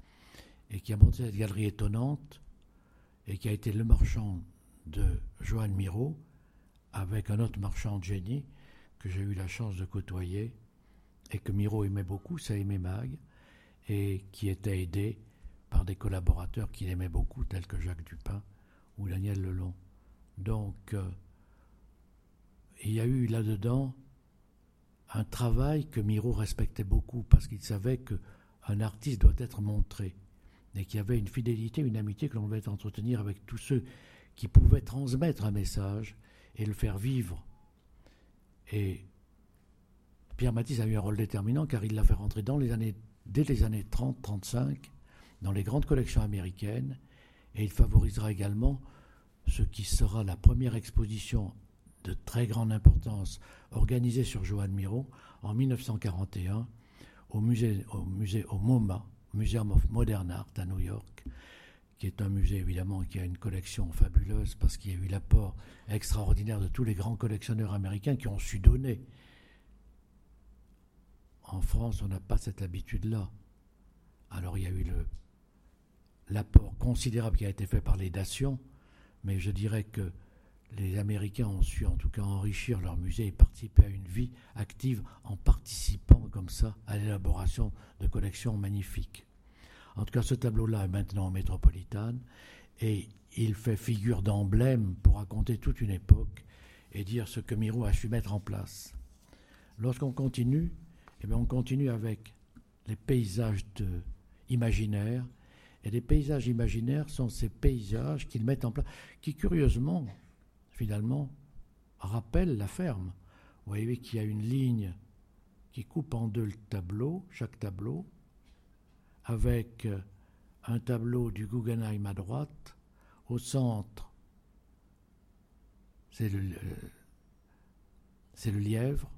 et qui a monté cette galerie étonnante, et qui a été le marchand de Joan Miro, avec un autre marchand génie, que j'ai eu la chance de côtoyer et que Miro aimait beaucoup, ça aimait Mag, et qui était aidé par des collaborateurs qu'il aimait beaucoup, tels que Jacques Dupin ou Daniel Lelon. Donc, euh, il y a eu là-dedans un travail que Miro respectait beaucoup parce qu'il savait qu'un artiste doit être montré et qu'il y avait une fidélité, une amitié que l'on devait entretenir avec tous ceux qui pouvaient transmettre un message et le faire vivre et Pierre Matisse a eu un rôle déterminant car il l'a fait rentrer dans les années, dès les années 30-35 dans les grandes collections américaines et il favorisera également ce qui sera la première exposition de très grande importance organisée sur Joan Miro en 1941 au musée, au musée au MoMA, Museum of Modern Art à New York, qui est un musée évidemment qui a une collection fabuleuse parce qu'il y a eu l'apport extraordinaire de tous les grands collectionneurs américains qui ont su donner. En France, on n'a pas cette habitude-là. Alors il y a eu l'apport considérable qui a été fait par les nations, mais je dirais que les Américains ont su en tout cas enrichir leur musée et participer à une vie active en participant comme ça à l'élaboration de collections magnifiques. En tout cas, ce tableau-là est maintenant en métropolitane et il fait figure d'emblème pour raconter toute une époque et dire ce que Miro a su mettre en place. Lorsqu'on continue, eh bien on continue avec les paysages imaginaires. Et les paysages imaginaires sont ces paysages qu'ils mettent en place, qui curieusement finalement, rappelle la ferme. Vous voyez qu'il y a une ligne qui coupe en deux le tableau, chaque tableau, avec euh, un tableau du Guggenheim à droite, au centre, c'est le, c'est le lièvre,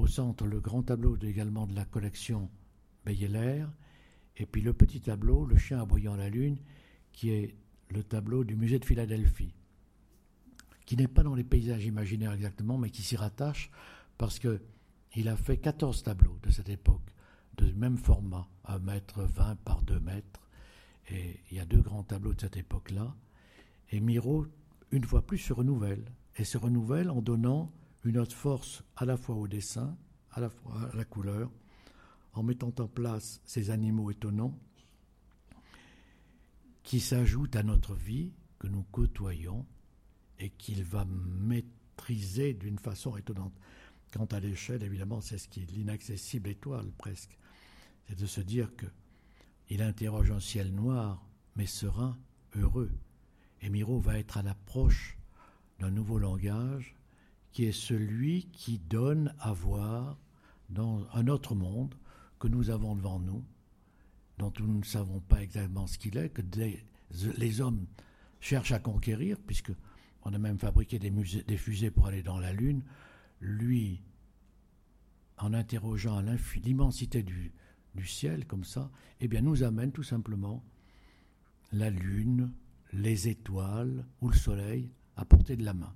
au centre le grand tableau également de la collection Beyeler, et puis le petit tableau, le chien aboyant la lune, qui est le tableau du musée de Philadelphie qui n'est pas dans les paysages imaginaires exactement, mais qui s'y rattache parce que il a fait 14 tableaux de cette époque, de même format, 1 mètre 20 par 2 mètres. Et il y a deux grands tableaux de cette époque-là. Et Miro, une fois plus, se renouvelle. Et se renouvelle en donnant une autre force à la fois au dessin, à la fois à la couleur, en mettant en place ces animaux étonnants qui s'ajoutent à notre vie, que nous côtoyons, et qu'il va maîtriser d'une façon étonnante. Quant à l'échelle, évidemment, c'est ce qui est l'inaccessible étoile presque. C'est de se dire que il interroge un ciel noir, mais serein, heureux. Et Miro va être à l'approche d'un nouveau langage qui est celui qui donne à voir dans un autre monde que nous avons devant nous, dont nous ne savons pas exactement ce qu'il est, que les hommes cherchent à conquérir, puisque on a même fabriqué des, fusées pour aller dans la Lune. Lui, en interrogeant l'immensité du, ciel comme ça, eh bien, nous amène tout simplement la Lune, les étoiles ou le Soleil à portée de la main.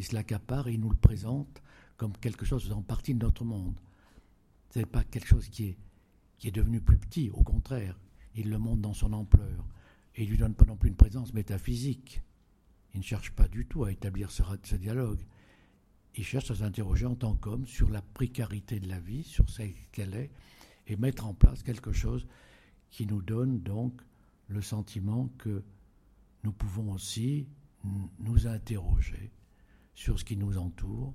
Il se l'accapare et il nous le présente comme quelque chose faisant partie de notre monde. Ce n'est pas quelque chose qui est, qui est devenu plus petit, au contraire, il le montre dans son ampleur. Et il ne lui donne pas non plus une présence métaphysique. Il ne cherche pas du tout à établir ce, dialogue. Il cherche à s'interroger en tant qu'homme sur la précarité de la vie, sur ce qu'elle est, et mettre en place quelque chose qui nous donne donc le sentiment que nous pouvons aussi nous interroger sur ce qui nous entoure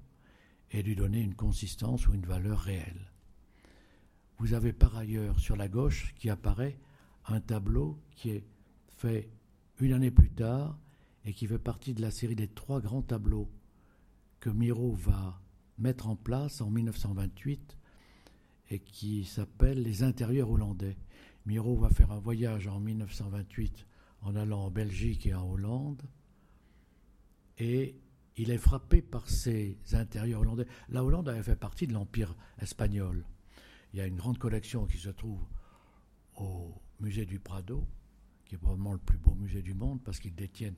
et lui donner une consistance ou une valeur réelle. Vous avez par ailleurs sur la gauche qui apparaît un tableau qui est fait une année plus tard et qui fait partie de la série des trois grands tableaux que Miro va mettre en place en 1928 et qui s'appelle Les intérieurs hollandais. Miro va faire un voyage en 1928 en allant en Belgique et en Hollande et il est frappé par ces intérieurs hollandais. La Hollande avait fait partie de l'Empire espagnol. Il y a une grande collection qui se trouve au musée du Prado, qui est probablement le plus beau musée du monde parce qu'ils détiennent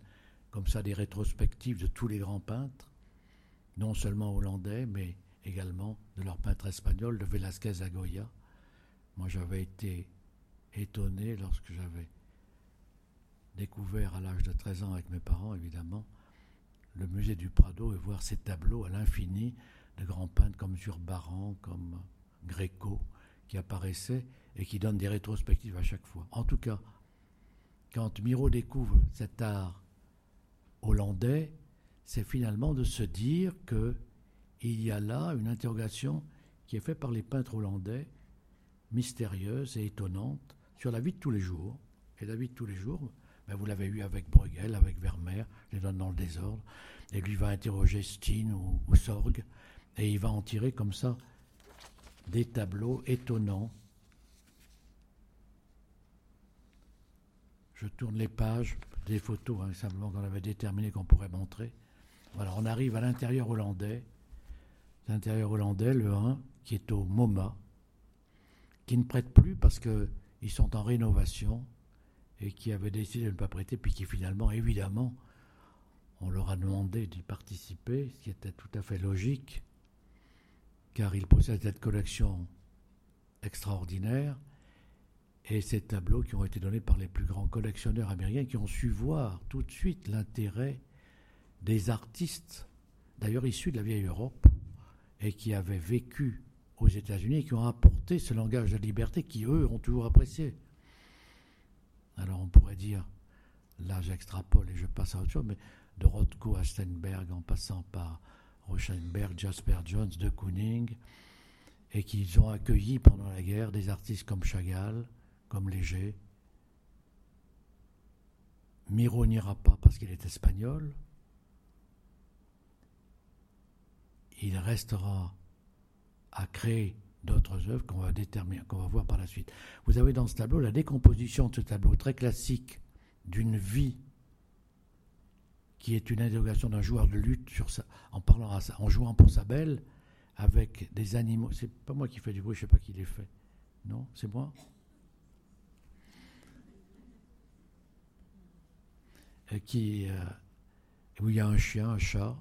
comme ça des rétrospectives de tous les grands peintres, non seulement hollandais, mais également de leurs peintres espagnols, de Velázquez à Goya. Moi, j'avais été étonné lorsque j'avais découvert à l'âge de 13 ans avec mes parents, évidemment, le musée du Prado et voir ces tableaux à l'infini de grands peintres comme Zurbaran, comme Gréco, qui apparaissaient et qui donnent des rétrospectives à chaque fois. En tout cas, quand Miro découvre cet art hollandais, c'est finalement de se dire que il y a là une interrogation qui est faite par les peintres hollandais, mystérieuse et étonnante, sur la vie de tous les jours. Et la vie de tous les jours, ben vous l'avez eu avec Bruegel, avec Vermeer, je les donne dans le désordre, et lui va interroger Steen ou, Sorg, et il va en tirer comme ça des tableaux étonnants. je tourne les pages, des photos, hein, simplement qu'on avait déterminé qu'on pourrait montrer. Voilà, on arrive à l'intérieur hollandais. L'intérieur hollandais, le 1, qui est au MoMA, qui ne prête plus parce qu'ils sont en rénovation et qui avait décidé de ne pas prêter, puis qui finalement, évidemment, on leur a demandé d'y participer, ce qui était tout à fait logique, car ils possèdent cette collection extraordinaire et ces tableaux qui ont été donnés par les plus grands collectionneurs américains qui ont su voir tout de suite l'intérêt des artistes, d'ailleurs issus de la vieille Europe, et qui avaient vécu aux États-Unis qui ont apporté ce langage de liberté qui, eux, ont toujours apprécié. Alors on pourrait dire, là j'extrapole et je passe à autre chose, mais de Rothko à Steinberg, en passant par Rauschenberg, Jasper Jones, de Kooning, et qu'ils ont accueilli pendant la guerre des artistes comme Chagall, comme Léger. Miro n'ira pas parce qu'il est espagnol. Il restera à créer d'autres œuvres qu'on va déterminer, qu'on va voir par la suite. Vous avez dans ce tableau la décomposition de ce tableau très classique d'une vie qui est une interrogation d'un joueur de lutte sur en parlant à en jouant pour sa belle avec des animaux. C'est pas moi qui fais du bruit, je sais pas qui les fait. Non, c'est moi? qui, euh, où il y a un chien, un chat.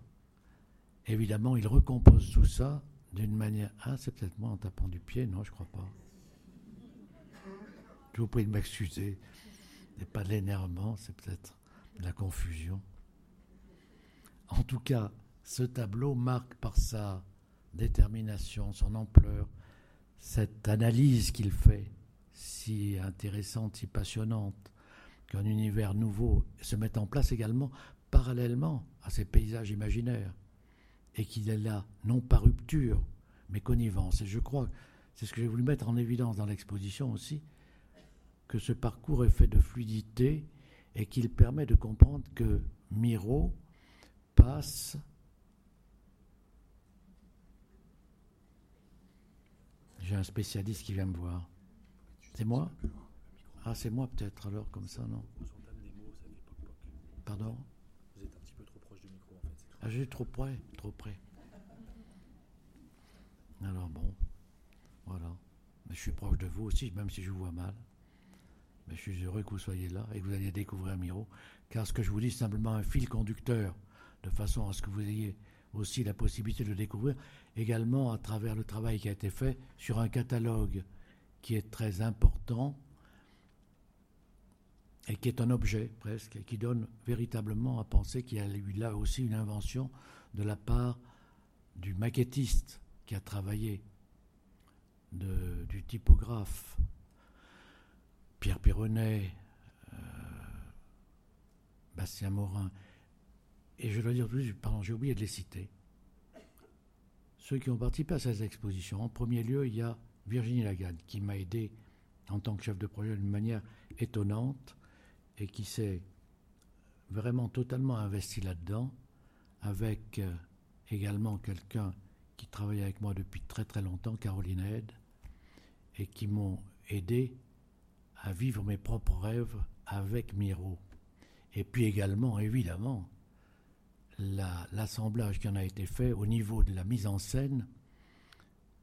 Évidemment, il recompose tout ça d'une manière. Ah, c'est peut-être moi en tapant du pied, non, je crois pas. Je vous prie de m'excuser. Ce n'est pas de l'énervement, c'est peut-être de la confusion. En tout cas, ce tableau marque par sa détermination, son ampleur, cette analyse qu'il fait, si intéressante, si passionnante, qu'un univers nouveau se met en place également parallèlement à ces paysages imaginaires, et qu'il est là, non par rupture, mais connivence. Et je crois, c'est ce que j'ai voulu mettre en évidence dans l'exposition aussi, que ce parcours est fait de fluidité et qu'il permet de comprendre que Miro passe J'ai un spécialiste qui vient me voir. C'est moi? Ah, c'est moi peut-être alors, comme ça, non? Pardon Vous êtes un petit peu trop proche du micro en fait. Ah, j'ai trop près, trop près. Alors bon, voilà. Mais je suis proche de vous aussi, même si je vous vois mal. Mais je suis heureux que vous soyez là et que vous alliez découvrir Miro. Car ce que je vous dis, c'est simplement un fil conducteur, de façon à ce que vous ayez aussi la possibilité de le découvrir, également à travers le travail qui a été fait sur un catalogue qui est très important et qui est un objet presque, et qui donne véritablement à penser qu'il y a eu là aussi une invention de la part du maquettiste qui a travaillé, du typographe, Pierre Pironnet, euh, Bastien Morin, et je dois dire pardon, j'ai oublié de les citer. Ceux qui ont participé à ces expositions, en premier lieu, il y a Virginie Lagarde, qui m'a aidé en tant que chef de projet d'une manière étonnante et qui s'est vraiment totalement investi là-dedans, avec euh, également quelqu'un qui travaille avec moi depuis très très longtemps, Caroline Aide, et qui m'ont aidé à vivre mes propres rêves avec Miro. Et puis également, évidemment, l'assemblage qui en a été fait au niveau de la mise en scène,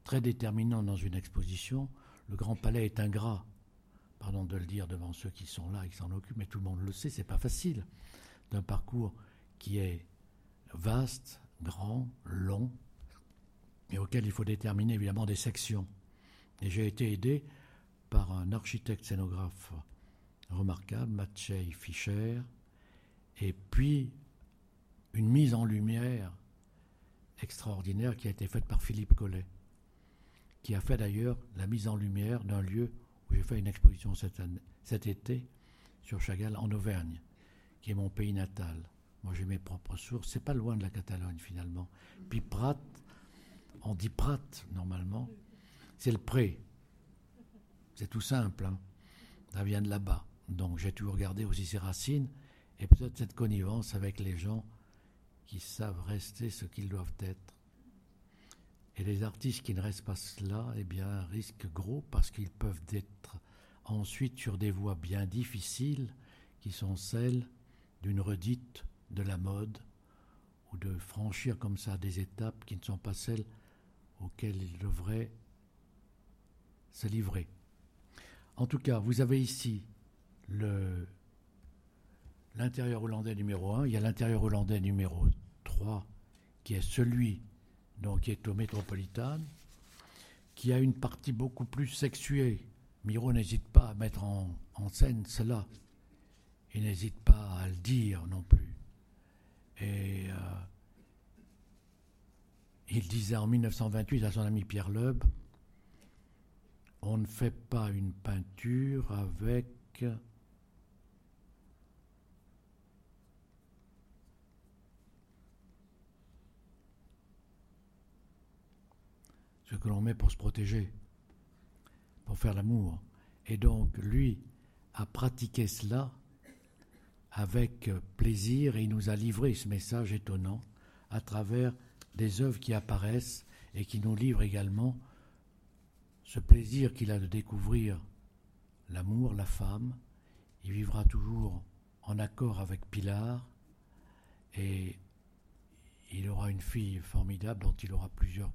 très déterminant dans une exposition. Le Grand Palais est ingrat, pardon de le dire devant ceux qui sont là et qui s'en occupent, mais tout le monde le sait, c'est pas facile. D'un parcours qui est vaste, grand, long, et auquel il faut déterminer évidemment des sections. Et j'ai été aidé par un architecte scénographe remarquable, Maciej Fischer, et puis une mise en lumière extraordinaire qui a été faite par Philippe Collet, qui a fait d'ailleurs la mise en lumière d'un lieu où j'ai fait une exposition cet, été sur Chagall en Auvergne, qui est mon pays natal. Moi j'ai mes propres sources, c'est pas loin de la Catalogne finalement. Puis Prat, on dit Prat normalement, c'est le pré. C'est tout simple, hein. ça vient de là-bas. Donc j'ai toujours regardé aussi ses racines et peut-être cette connivence avec les gens qui savent rester ce qu'ils doivent être. Et les artistes qui ne restent pas cela, eh bien, risquent gros parce qu'ils peuvent être ensuite sur des voies bien difficiles qui sont celles d'une redite de la mode ou de franchir comme ça des étapes qui ne sont pas celles auxquelles il devrait se livrer. En tout cas, vous avez ici l'intérieur hollandais numéro 1, il y a l'intérieur hollandais numéro 3, qui est celui donc, qui est au métropolitain, qui a une partie beaucoup plus sexuée. Miro n'hésite pas à mettre en, scène cela. Il n'hésite pas à le dire non plus. Et euh, il disait en 1928 à son ami Pierre Loeb, on ne fait pas une peinture avec que l'on met pour se protéger, pour faire l'amour. Et donc, lui a pratiqué cela avec plaisir et il nous a livré ce message étonnant à travers des œuvres qui apparaissent et qui nous livrent également ce plaisir qu'il a de découvrir l'amour, la femme. Il vivra toujours en accord avec Pilar et il aura une fille formidable dont il aura plusieurs,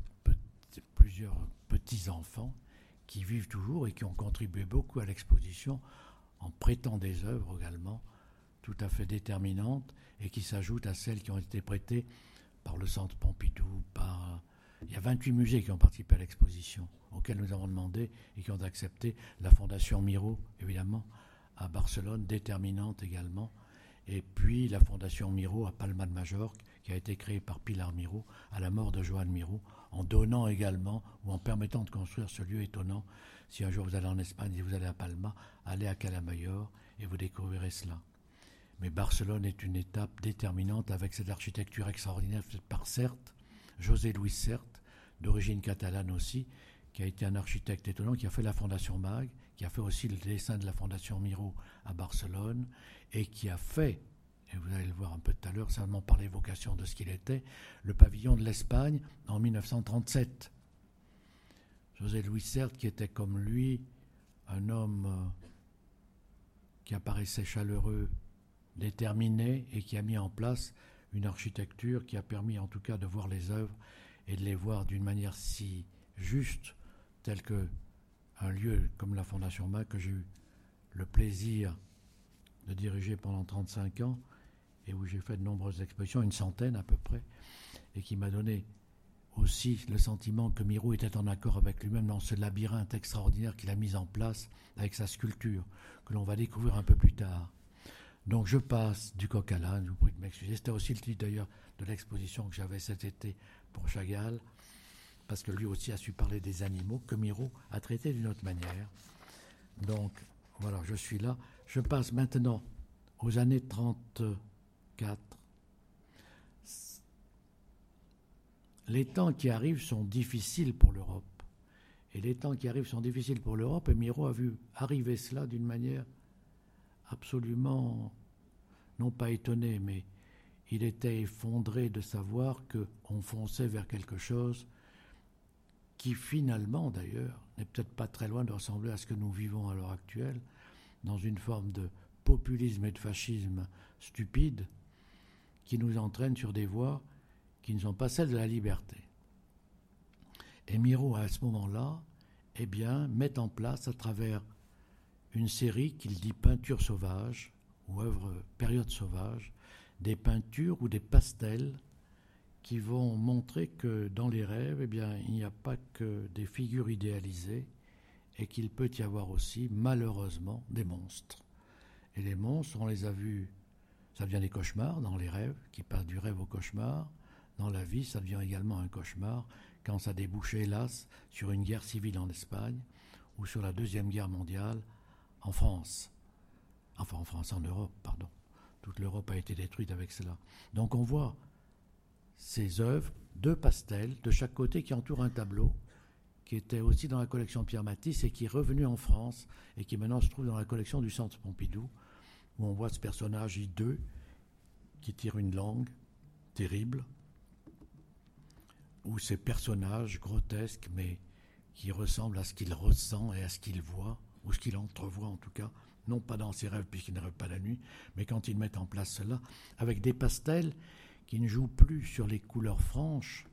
plusieurs petits-enfants qui vivent toujours et qui ont contribué beaucoup à l'exposition en prêtant des œuvres également tout à fait déterminantes et qui s'ajoutent à celles qui ont été prêtées par le Centre Pompidou. Il y a 28 musées qui ont participé à l'exposition, auxquels nous avons demandé et qui ont accepté. La Fondation Miro, évidemment, à Barcelone, déterminante également. Et puis la Fondation Miro à Palma de Majorque, qui a été créée par Pilar Miro à la mort de Joan Miro, en donnant également ou en permettant de construire ce lieu étonnant. Si un jour vous allez en Espagne, si vous allez à Palma, allez à Calamayor et vous découvrirez cela. Mais Barcelone est une étape déterminante avec cette architecture extraordinaire faite par Certes, José Luis Certes, d'origine catalane aussi, qui a été un architecte étonnant, qui a fait la Fondation Mag, qui a fait aussi le dessin de la Fondation Miro à Barcelone, et qui a fait, et vous allez le voir un peu tout à l'heure, seulement par l'évocation de ce qu'il était, le pavillon de l'Espagne en 1937. José Luis Certes, qui était comme lui un homme euh, qui apparaissait chaleureux, déterminé et qui a mis en place une architecture qui a permis en tout cas de voir les œuvres et de les voir d'une manière si juste, telle que un lieu comme la Fondation MAC que j'ai eu le plaisir de diriger pendant 35 ans et où j'ai fait de nombreuses expositions, une centaine à peu près, et qui m'a donné aussi le sentiment que Miro était en accord avec lui-même dans ce labyrinthe extraordinaire qu'il a mis en place avec sa sculpture, que l'on va découvrir un peu plus tard. Donc je passe du coq à l'âne, je vous prie de m'excuser. C'était aussi le titre d'ailleurs de l'exposition que j'avais cet été pour Chagall, parce que lui aussi a su parler des animaux que Miro a traité d'une autre manière. Donc voilà, je suis là. Je passe maintenant aux années 34. Les temps qui arrivent sont difficiles pour l'Europe. Et les temps qui arrivent sont difficiles pour l'Europe, et Miro a vu arriver cela d'une manière absolument, non pas étonné, mais il était effondré de savoir qu'on fonçait vers quelque chose qui finalement, d'ailleurs, n'est peut-être pas très loin de ressembler à ce que nous vivons à l'heure actuelle, dans une forme de populisme et de fascisme stupide qui nous entraîne sur des voies qui ne sont pas celles de la liberté. Et Miro, à ce moment-là, eh met en place, à travers une série qu'il dit Peinture sauvage ou œuvre période sauvage, des peintures ou des pastels qui vont montrer que dans les rêves, eh il n'y a pas que des figures idéalisées et qu'il peut y avoir aussi, malheureusement, des monstres. Et les monstres, on les a vus, ça devient des cauchemars dans les rêves, qui passent du rêve au cauchemar. Dans la vie, ça devient également un cauchemar quand ça débouche, hélas, sur une guerre civile en Espagne ou sur la Deuxième Guerre mondiale en France. Enfin, en France, en Europe, pardon. Toute l'Europe a été détruite avec cela. Donc on voit ces œuvres, deux pastels de chaque côté qui entourent un tableau, qui était aussi dans la collection Pierre Matisse et qui est revenu en France et qui maintenant se trouve dans la collection du Centre Pompidou, où on voit ce personnage hideux qui tire une langue terrible, ou ces personnages grotesques mais qui ressemblent à ce qu'il ressent et à ce qu'il voit ou ce qu'il entrevoit en tout cas non pas dans ses rêves puisqu'il ne rêve pas la nuit, mais quand il met en place cela, avec des pastels qui ne jouent plus sur les couleurs franches,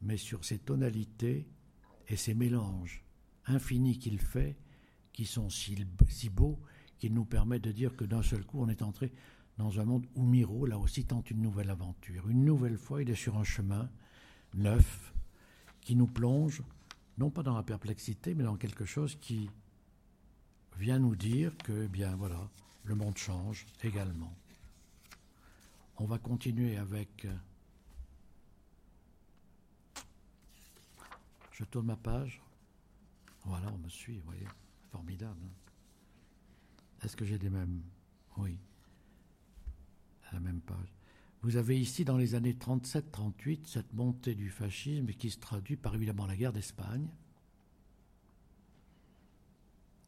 mais sur ces tonalités et ces mélanges infinis qu'il fait, qui sont si beaux qu'il nous permet de dire que d'un seul coup on est entré dans un monde où Miro, là aussi, tente une nouvelle aventure. Une nouvelle fois, il est sur un chemin neuf qui nous plonge, non pas dans la perplexité, mais dans quelque chose qui vient nous dire que, eh bien voilà, le monde change également. On va continuer avec. Euh, je tourne ma page. Voilà, on me suit, vous voyez. Formidable. Hein. Est-ce que j'ai les mêmes? Oui. La même page. Vous avez ici, dans les années 37-38, cette montée du fascisme qui se traduit par évidemment la guerre d'Espagne,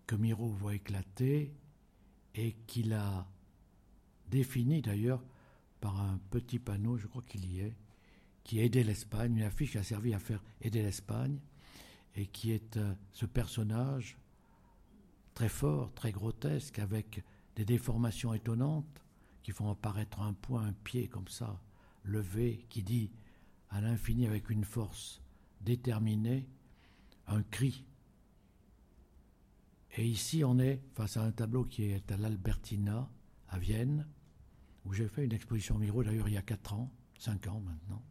que Miro voit éclater et qu'il a défini d'ailleurs par un petit panneau, je crois qu'il y est, qui aidait l'Espagne, une affiche qui a servi à faire aider l'Espagne, et qui est euh, ce personnage très fort, très grotesque, avec des déformations étonnantes, qui font apparaître un point, un pied comme ça, levé, qui dit à l'infini avec une force déterminée, un cri. Et ici, on est face à un tableau qui est à l'Albertina, à Vienne, où j'ai fait une exposition Miro, d'ailleurs il y a 4 ans, 5 ans maintenant.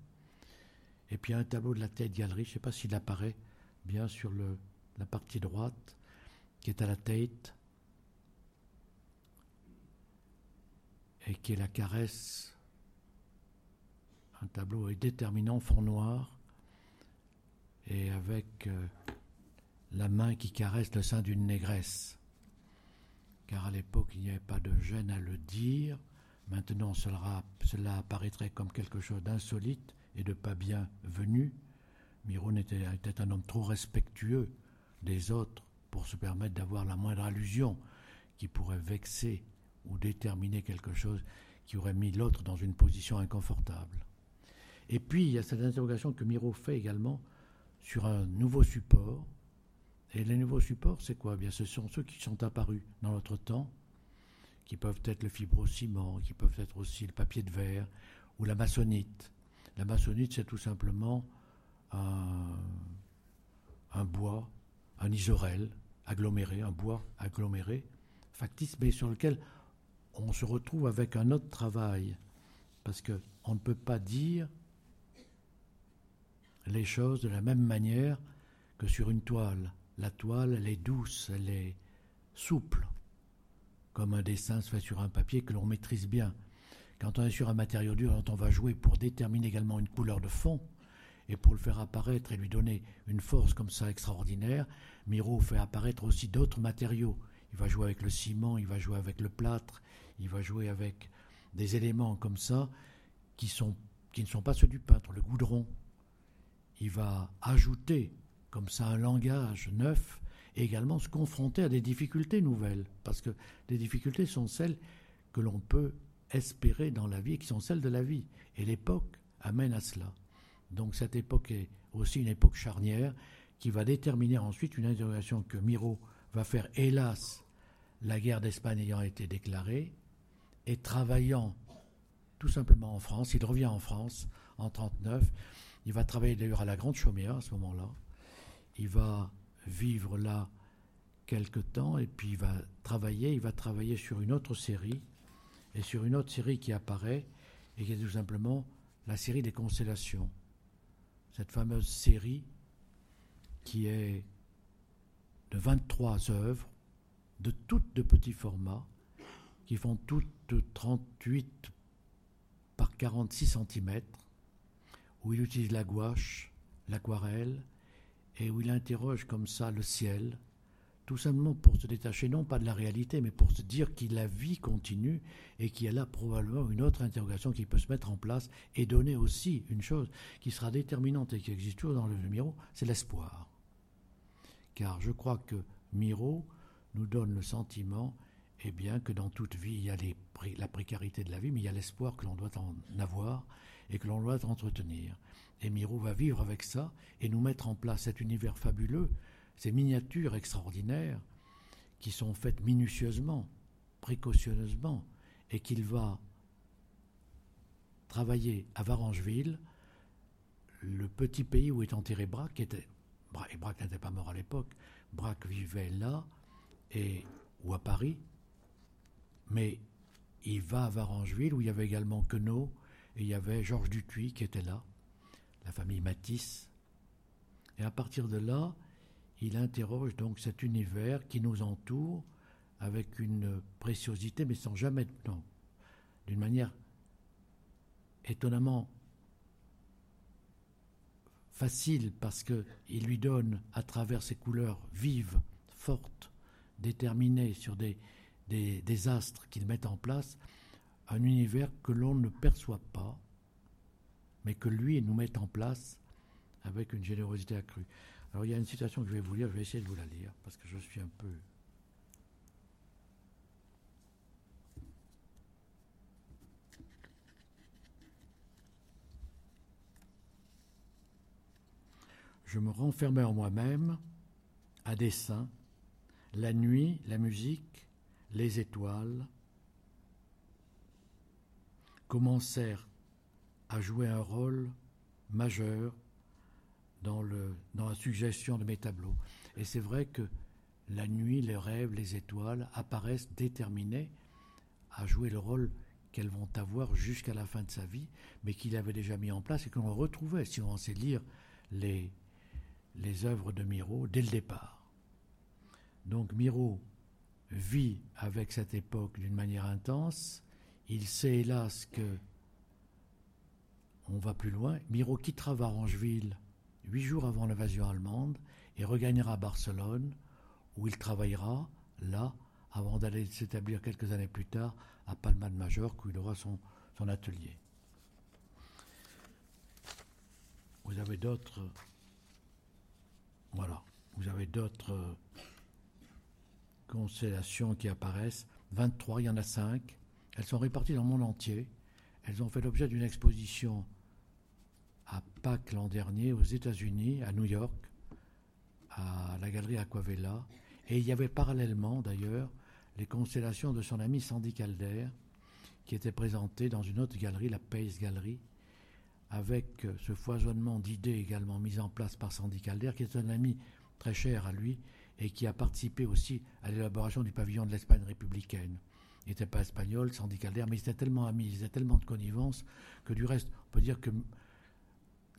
Et puis un tableau de la tête galerie, je ne sais pas s'il apparaît bien sur la partie droite, qui est à la tête, et qui la caresse. Un tableau est déterminant, fond noir, et avec euh, la main qui caresse le sein d'une négresse. Car à l'époque, il n'y avait pas de gêne à le dire. Maintenant, cela, apparaîtrait comme quelque chose d'insolite et de pas bien venu. Miron était un homme trop respectueux des autres pour se permettre d'avoir la moindre allusion qui pourrait vexer ou déterminer quelque chose qui aurait mis l'autre dans une position inconfortable. Et puis, il y a cette interrogation que Miro fait également sur un nouveau support. Et les nouveaux supports, c'est quoi? Eh Bien, ce sont ceux qui sont apparus dans notre temps, qui peuvent être le fibrociment, qui peuvent être aussi le papier de verre ou la maçonnite. La maçonnite, c'est tout simplement un, un bois, un isorel aggloméré, un bois aggloméré, factice, mais sur lequel on se retrouve avec un autre travail, parce qu'on ne peut pas dire les choses de la même manière que sur une toile. La toile, elle est douce, elle est souple, comme un dessin se fait sur un papier que l'on maîtrise bien. Quand on est sur un matériau dur, on va jouer pour déterminer également une couleur de fond et pour le faire apparaître et lui donner une force comme ça extraordinaire, Miro fait apparaître aussi d'autres matériaux. Il va jouer avec le ciment, il va jouer avec le plâtre, il va jouer avec des éléments comme ça qui, ne sont pas ceux du peintre, le goudron. Il va ajouter comme ça un langage neuf et également se confronter à des difficultés nouvelles, parce que les difficultés sont celles que l'on peut espérer dans la vie qui sont celles de la vie. Et l'époque amène à cela. Donc cette époque est aussi une époque charnière qui va déterminer ensuite une interrogation que Miro va faire, hélas, la guerre d'Espagne ayant été déclarée, et travaillant tout simplement en France. Il revient en France en 1939. Il va travailler d'ailleurs à la Grande Chaumière à ce moment-là. Il va vivre là quelque temps et puis il va travailler. Il va travailler sur une autre série et sur une autre série qui apparaît et qui est tout simplement la série des constellations. Cette fameuse série qui est de 23 œuvres de toutes de petits formats qui font toutes 38 par 46 cm, où il utilise la gouache, l'aquarelle, et où il interroge comme ça le ciel, tout simplement pour se détacher non pas de la réalité, mais pour se dire que la vie continue et qu'il y a là probablement une autre interrogation qui peut se mettre en place et donner aussi une chose qui sera déterminante et qui existe toujours dans le Miro, c'est l'espoir. Car je crois que Miro nous donne le sentiment eh bien que dans toute vie, il y a la précarité de la vie, mais il y a l'espoir que l'on doit en avoir et que l'on doit entretenir. Et Miro va vivre avec ça et nous mettre en place cet univers fabuleux, ces miniatures extraordinaires qui sont faites minutieusement précautionneusement et qu'il va travailler à Varangeville, le petit pays où est enterré Braque, était, et Braque n'était pas mort à l'époque, Braque vivait là, et, ou à Paris, mais il va à Varangeville où il y avait également Queneau, et il y avait Georges Dutuy qui était là, la famille Matisse. Et à partir de là, il interroge donc cet univers qui nous entoure avec une préciosité, mais sans jamais, non, d'une manière étonnamment facile parce qu'il lui donne, à travers ses couleurs vives, fortes, déterminées sur des, des, astres qu'il met en place, un univers que l'on ne perçoit pas, mais que lui nous met en place avec une générosité accrue. Alors il y a une citation que je vais vous lire, je vais essayer de vous la lire, parce que je suis un peu je me renfermais en moi-même, à dessein, la nuit, la musique, les étoiles commencèrent à jouer un rôle majeur dans, la suggestion de mes tableaux. Et c'est vrai que la nuit, les rêves, les étoiles apparaissent déterminés à jouer le rôle qu'elles vont avoir jusqu'à la fin de sa vie, mais qu'il avait déjà mis en place et que l'on retrouvait, si on sait lire les, les œuvres de Miro dès le départ. Donc Miro vit avec cette époque d'une manière intense. Il sait hélas que on va plus loin. Miro quittera Varangeville huit jours avant l'invasion allemande et regagnera Barcelone, où il travaillera là avant d'aller s'établir quelques années plus tard à Palma de Majorque, où il aura son, atelier. Vous avez d'autres voilà. Vous avez d'autres constellations qui apparaissent. 23, il y en a 5. Elles sont réparties dans le monde entier. Elles ont fait l'objet d'une exposition à Pâques l'an dernier aux États-Unis, à New York, à la galerie Aquavella. Et il y avait parallèlement, d'ailleurs, les constellations de son ami Sandy Calder, qui étaient présentées dans une autre galerie, la Pace Gallery, avec euh, ce foisonnement d'idées également mis en place par Sandy Calder, qui est un ami très cher à lui et qui a participé aussi à l'élaboration du pavillon de l'Espagne républicaine. Il n'était pas espagnol, Sandy Calder, mais ils étaient tellement amis, ils étaient tellement de connivence que du reste, on peut dire que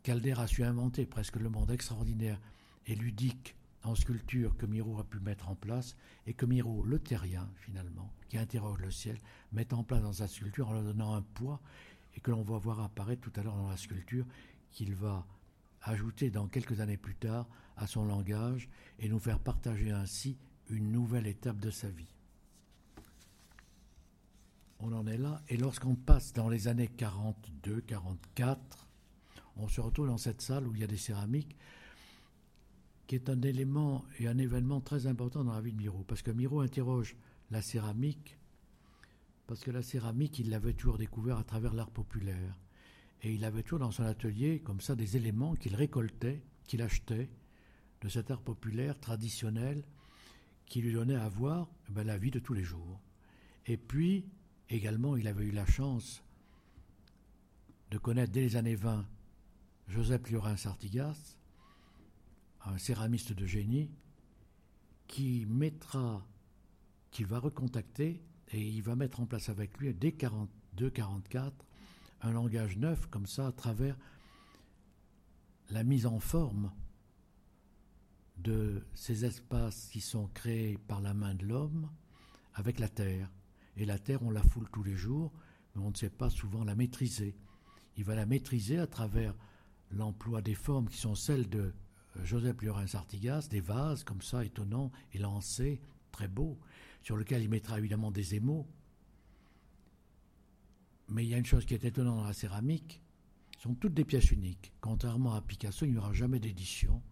Calder a su inventer presque le monde extraordinaire et ludique en sculpture que Miro a pu mettre en place et que Miro, le terrien finalement, qui interroge le ciel, met en place dans sa sculpture en leur donnant un poids et que l'on va voir apparaître tout à l'heure dans la sculpture, qu'il va ajouter dans quelques années plus tard à son langage et nous faire partager ainsi une nouvelle étape de sa vie. On en est là, et lorsqu'on passe dans les années 42, 44, on se retrouve dans cette salle où il y a des céramiques, qui est un élément et un événement très important dans la vie de Miro, parce que Miro interroge la céramique parce que la céramique, il l'avait toujours découvert à travers l'art populaire. Et il avait toujours dans son atelier, comme ça, des éléments qu'il récoltait, qu'il achetait de cet art populaire traditionnel qui lui donnait à voir eh ben, la vie de tous les jours. Et puis, également, il avait eu la chance de connaître dès les années 20 Joseph Liorin Sartigas, un céramiste de génie, qui mettra, va recontacter et il va mettre en place avec lui, dès 42-44, un langage neuf comme ça à travers la mise en forme de ces espaces qui sont créés par la main de l'homme avec la terre. Et la terre, on la foule tous les jours, mais on ne sait pas souvent la maîtriser. Il va la maîtriser à travers l'emploi des formes qui sont celles de Joseph Liorin Sartigas, des vases comme ça, étonnants, élancés, très beaux sur lequel il mettra évidemment des émaux. Mais il y a une chose qui est étonnante dans la céramique, ce sont toutes des pièces uniques. Contrairement à Picasso, il n'y aura jamais d'édition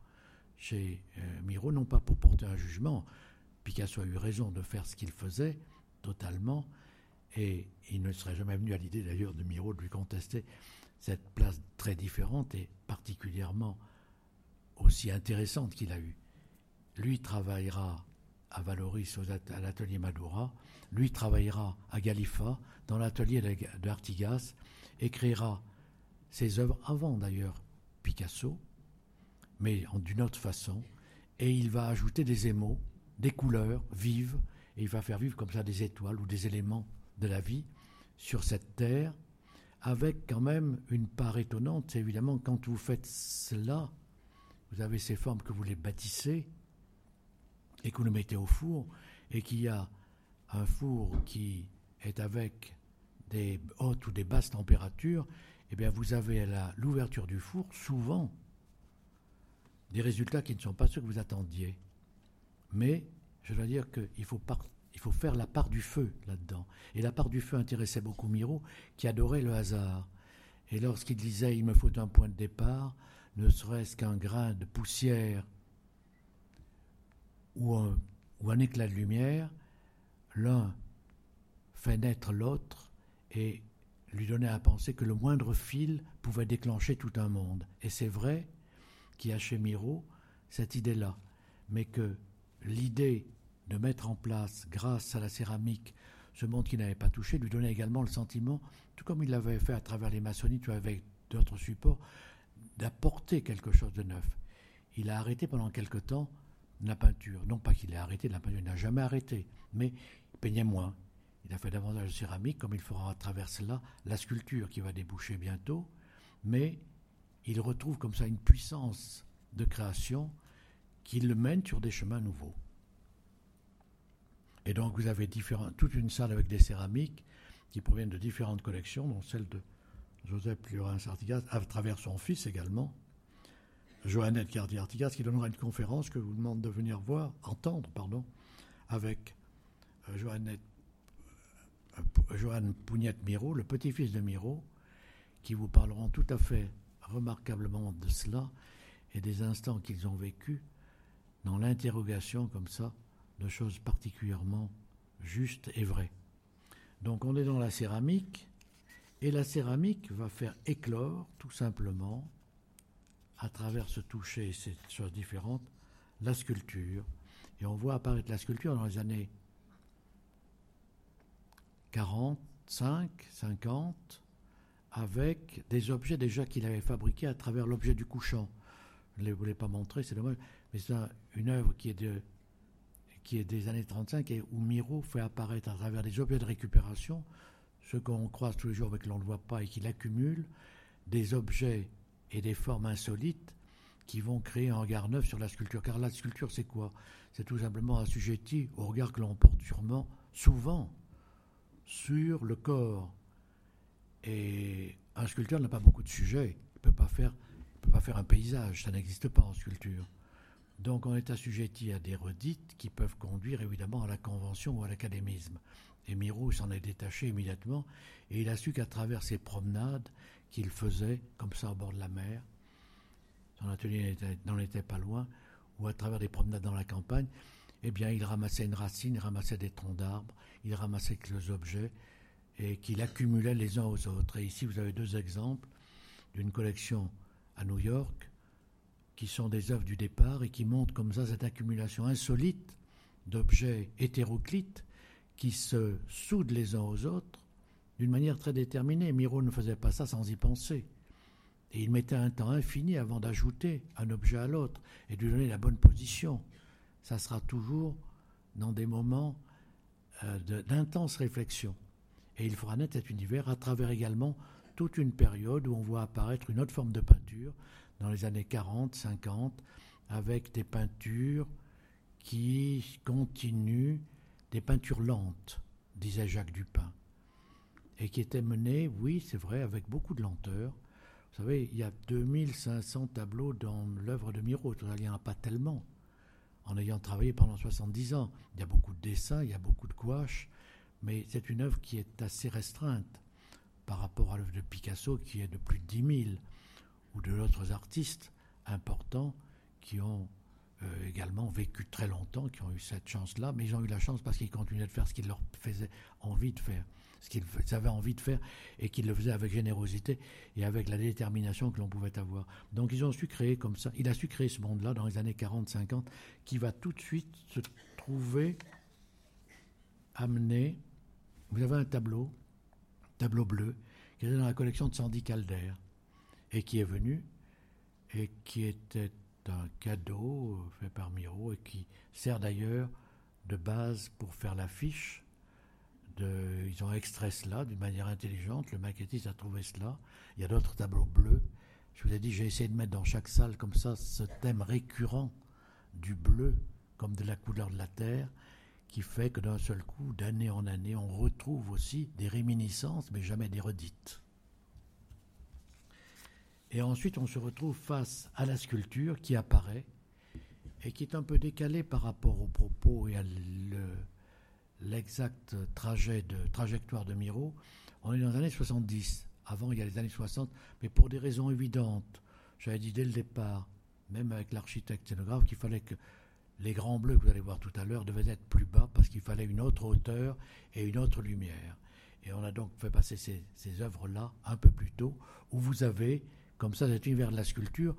chez euh, Miro, non pas pour porter un jugement. Picasso a eu raison de faire ce qu'il faisait, totalement, et il ne serait jamais venu à l'idée d'ailleurs de Miro de lui contester cette place très différente et particulièrement aussi intéressante qu'il a eue. Lui travaillera à Valoris, à l'atelier Madura. Lui travaillera à Galifa, dans l'atelier de Artigas, et créera ses œuvres avant d'ailleurs Picasso, mais d'une autre façon. Et il va ajouter des émaux, des couleurs vives, et il va faire vivre comme ça des étoiles ou des éléments de la vie sur cette terre, avec quand même une part étonnante. C'est évidemment quand vous faites cela, vous avez ces formes que vous les bâtissez et que vous le mettez au four, et qu'il y a un four qui est avec des hautes ou des basses températures, eh bien vous avez à l'ouverture du four souvent des résultats qui ne sont pas ceux que vous attendiez. Mais je dois dire qu'il faut, il faut faire la part du feu là-dedans. Et la part du feu intéressait beaucoup Miro, qui adorait le hasard. Et lorsqu'il disait il me faut un point de départ, ne serait-ce qu'un grain de poussière ou un, éclat de lumière, l'un fait naître l'autre et lui donnait à penser que le moindre fil pouvait déclencher tout un monde. Et c'est vrai qu'il y a chez Miro cette idée-là, mais que l'idée de mettre en place, grâce à la céramique, ce monde qui n'avait pas touché, lui donnait également le sentiment, tout comme il l'avait fait à travers les maçonnies, ou avec d'autres supports, d'apporter quelque chose de neuf. Il a arrêté pendant quelque temps la peinture. Non pas qu'il ait arrêté la peinture, il n'a jamais arrêté, mais il peignait moins. Il a fait davantage de céramique, comme il fera à travers cela la sculpture qui va déboucher bientôt, mais il retrouve comme ça une puissance de création qui le mène sur des chemins nouveaux. Et donc vous avez toute une salle avec des céramiques qui proviennent de différentes collections, dont celle de Joseph Lurins Artigas, à travers son fils également, Joannette Cardier Artigas, qui donnera une conférence que je vous demande de venir voir, entendre, pardon, avec euh, Joannette, euh, Pougnette Miro, le petit-fils de Miro, qui vous parleront tout à fait remarquablement de cela et des instants qu'ils ont vécus dans l'interrogation comme ça de choses particulièrement justes et vraies. Donc on est dans la céramique, et la céramique va faire éclore tout simplement, à travers ce toucher et ces choses différentes, la sculpture. Et on voit apparaître la sculpture dans les années 45, 50, avec des objets déjà qu'il avait fabriqués à travers l'objet du couchant. Je ne les voulais pas montrer, c'est dommage, mais c'est une œuvre qui est, de, qui est des années 35 et où Miro fait apparaître à travers des objets de récupération, ce qu'on croise tous les jours mais que l'on ne voit pas et qu'il accumule, des objets et des formes insolites qui vont créer un regard neuf sur la sculpture. Car la sculpture, c'est quoi? C'est tout simplement assujetti au regard que l'on porte sûrement, souvent, sur le corps. Et un sculpteur n'a pas beaucoup de sujets. Il ne peut pas faire peut pas faire un paysage, ça n'existe pas en sculpture. Donc on est assujetti à des redites qui peuvent conduire évidemment à la convention ou à l'académisme. Et Miro s'en est détaché immédiatement et il a su qu'à travers ses promenades qu'il faisait comme ça au bord de la mer, son atelier n'en était pas loin, ou à travers des promenades dans la campagne, eh bien il ramassait une racine, il ramassait des troncs d'arbres, il ramassait quelques objets et qu'il accumulait les uns aux autres. Et ici vous avez deux exemples d'une collection à New York, qui sont des œuvres du départ et qui montrent comme ça cette accumulation insolite d'objets hétéroclites qui se soudent les uns aux autres d'une manière très déterminée. Miro ne faisait pas ça sans y penser. Et il mettait un temps infini avant d'ajouter un objet à l'autre et de lui donner la bonne position. Ça sera toujours dans des moments euh, d'intense réflexion. Et il fera naître cet univers à travers également toute une période où on voit apparaître une autre forme de peinture, dans les années 40, 50, avec des peintures qui continuent, des peintures lentes, disait Jacques Dupin, et qui étaient menées, oui, c'est vrai, avec beaucoup de lenteur. Vous savez, il y a 2500 tableaux dans l'œuvre de Miro, il n'y en a pas tellement. En ayant travaillé pendant 70 ans, il y a beaucoup de dessins, il y a beaucoup de gouaches, mais c'est une œuvre qui est assez restreinte par rapport à l'œuvre de Picasso qui est de plus de 10 000, ou d'autres artistes importants qui ont euh, également vécu très longtemps, qui ont eu cette chance-là, mais ils ont eu la chance parce qu'ils continuaient de faire ce qu'ils leur faisaient envie de faire, ce qu'ils avaient envie de faire, et qu'ils le faisaient avec générosité et avec la détermination que l'on pouvait avoir. Donc ils ont su créer comme ça, il a su créer ce monde-là dans les années 40-50, qui va tout de suite se trouvé, amené, vous avez un tableau, tableau bleu, qui est dans la collection de Sandy Calder, et qui est venu, et qui était un cadeau fait par Miro, et qui sert d'ailleurs de base pour faire l'affiche. De, ils ont extrait cela d'une manière intelligente, le maquettiste a trouvé cela. Il y a d'autres tableaux bleus. Je vous ai dit, j'ai essayé de mettre dans chaque salle comme ça ce thème récurrent du bleu comme de la couleur de la terre, qui fait que d'un seul coup, d'année en année, on retrouve aussi des réminiscences, mais jamais des redites. Et ensuite, on se retrouve face à la sculpture qui apparaît et qui est un peu décalée par rapport aux propos et à l'exact trajet de, trajectoire de Miro. On est dans les années 70. Avant, il y a les années 60, mais pour des raisons évidentes. J'avais dit dès le départ, même avec l'architecte scénographe, qu'il fallait que les grands bleus que vous allez voir tout à l'heure devaient être plus bas parce qu'il fallait une autre hauteur et une autre lumière. Et on a donc fait passer ces, ces œuvres-là un peu plus tôt, où vous avez, comme ça, cet univers de la sculpture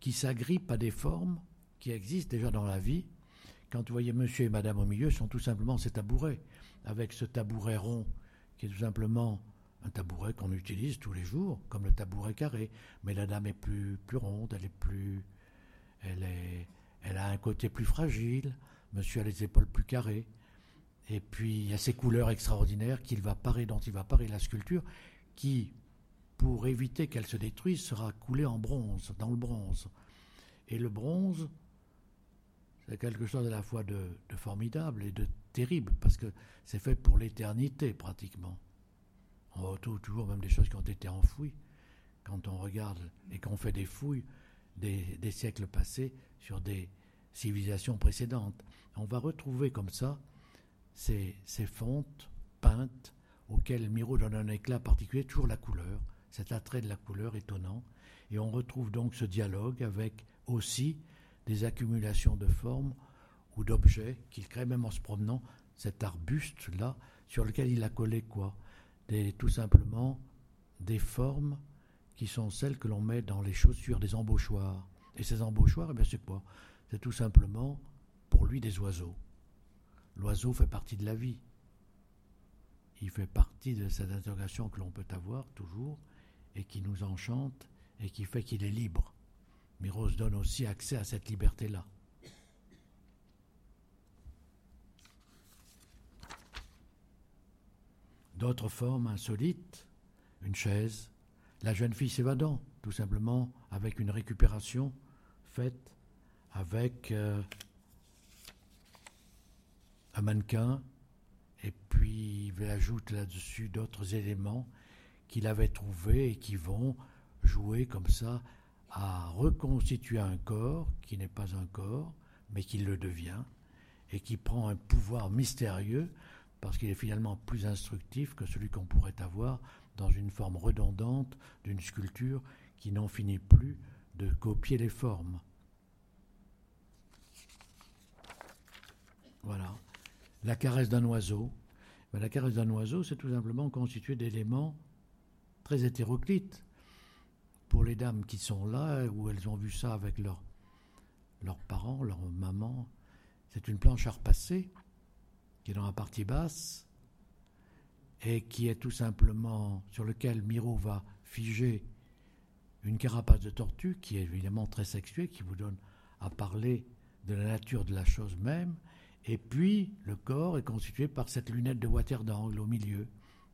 qui s'agrippe à des formes qui existent déjà dans la vie. Quand vous voyez monsieur et madame au milieu, sont tout simplement ces tabourets, avec ce tabouret rond qui est tout simplement un tabouret qu'on utilise tous les jours, comme le tabouret carré. Mais la dame est plus, plus ronde, elle est plus. Elle est elle a un côté plus fragile, monsieur a les épaules plus carrées. Et puis il y a ces couleurs extraordinaires qu'il va parer, dont il va parer la sculpture, qui, pour éviter qu'elle se détruise, sera coulée en bronze, dans le bronze. Et le bronze, c'est quelque chose à la fois de, formidable et de terrible, parce que c'est fait pour l'éternité pratiquement. On retrouve toujours même des choses qui ont été enfouies. Quand on regarde et qu'on fait des fouilles, des, siècles passés sur des civilisations précédentes. On va retrouver comme ça ces, ces fontes peintes auxquelles Miro donne un éclat particulier, toujours la couleur, cet attrait de la couleur étonnant. Et on retrouve donc ce dialogue avec aussi des accumulations de formes ou d'objets qu'il crée même en se promenant, cet arbuste-là, sur lequel il a collé quoi? Des, Tout simplement des formes qui sont celles que l'on met dans les chaussures des embauchoirs. Et ces embauchoirs, eh c'est quoi? C'est tout simplement, pour lui, des oiseaux. L'oiseau fait partie de la vie. Il fait partie de cette interrogation que l'on peut avoir toujours et qui nous enchante et qui fait qu'il est libre. Miros donne aussi accès à cette liberté-là. D'autres formes insolites, une chaise, la jeune fille s'évadant, tout simplement, avec une récupération faite avec euh, un mannequin, et puis il ajoute là-dessus d'autres éléments qu'il avait trouvés et qui vont jouer comme ça à reconstituer un corps qui n'est pas un corps, mais qui le devient, et qui prend un pouvoir mystérieux, parce qu'il est finalement plus instructif que celui qu'on pourrait avoir dans une forme redondante d'une sculpture qui n'en finit plus de copier les formes. Voilà. La caresse d'un oiseau. Ben, la caresse d'un oiseau, c'est tout simplement constitué d'éléments très hétéroclites. Pour les dames qui sont là, où elles ont vu ça avec leurs parents, leurs mamans, c'est une planche à repasser qui est dans la partie basse et qui est tout simplement sur lequel Miro va figer une carapace de tortue qui est évidemment très sexuée, qui vous donne à parler de la nature de la chose même, et puis le corps est constitué par cette lunette de water d'angle au milieu,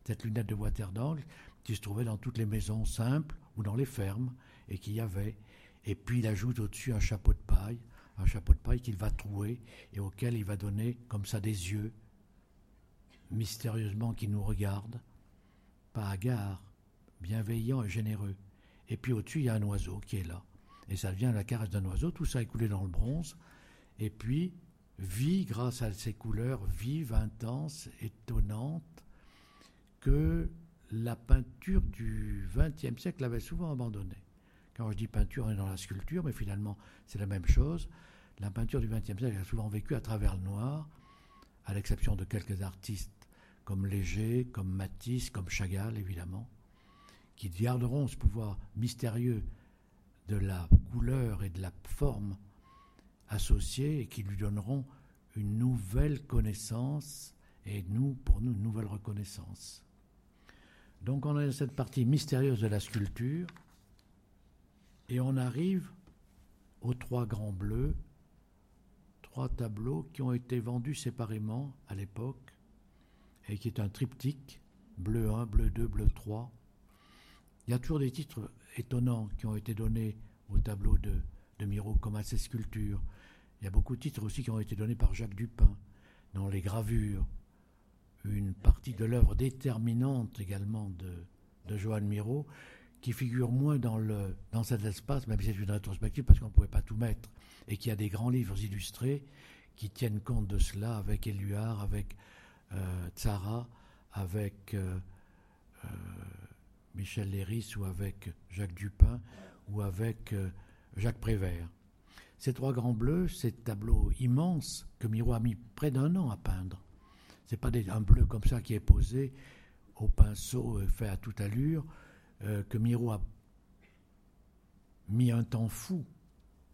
cette lunette de water d'angle qui se trouvait dans toutes les maisons simples ou dans les fermes, et qui y avait, et puis il ajoute au-dessus un chapeau de paille, un chapeau de paille qu'il va trouer et auquel il va donner comme ça des yeux, mystérieusement qui nous regarde, pas hagard, bienveillant et généreux. Et puis au-dessus, il y a un oiseau qui est là. Et ça devient la caresse d'un oiseau, tout ça est coulé dans le bronze. Et puis, vit grâce à ces couleurs vives, intenses, étonnantes, que la peinture du XXe siècle avait souvent abandonné. Quand je dis peinture, on est dans la sculpture, mais finalement, c'est la même chose. La peinture du XXe siècle a souvent vécu à travers le noir, à l'exception de quelques artistes comme Léger, comme Matisse, comme Chagall, évidemment, qui garderont ce pouvoir mystérieux de la couleur et de la forme associée et qui lui donneront une nouvelle connaissance et nous, pour nous, une nouvelle reconnaissance. Donc on a cette partie mystérieuse de la sculpture et on arrive aux trois grands bleus, trois tableaux qui ont été vendus séparément à l'époque et qui est un triptyque, bleu 1, bleu 2, bleu 3. Il y a toujours des titres étonnants qui ont été donnés au tableau de, de Miro, comme à ses sculptures. Il y a beaucoup de titres aussi qui ont été donnés par Jacques Dupin dans les gravures. Une partie de l'œuvre déterminante également de, de Johan Miro, qui figure moins dans, le, dans cet espace, même si c'est une rétrospective, parce qu'on ne pouvait pas tout mettre, et qui a des grands livres illustrés qui tiennent compte de cela avec Éluard, avec euh, Tzara, avec euh, euh, Michel Léris ou avec Jacques Dupin ou avec Jacques Prévert. Ces trois grands bleus, ces tableaux immenses que Miro a mis près d'un an à peindre. C'est pas des, un bleu comme ça qui est posé au pinceau fait à toute allure, que Miro a mis un temps fou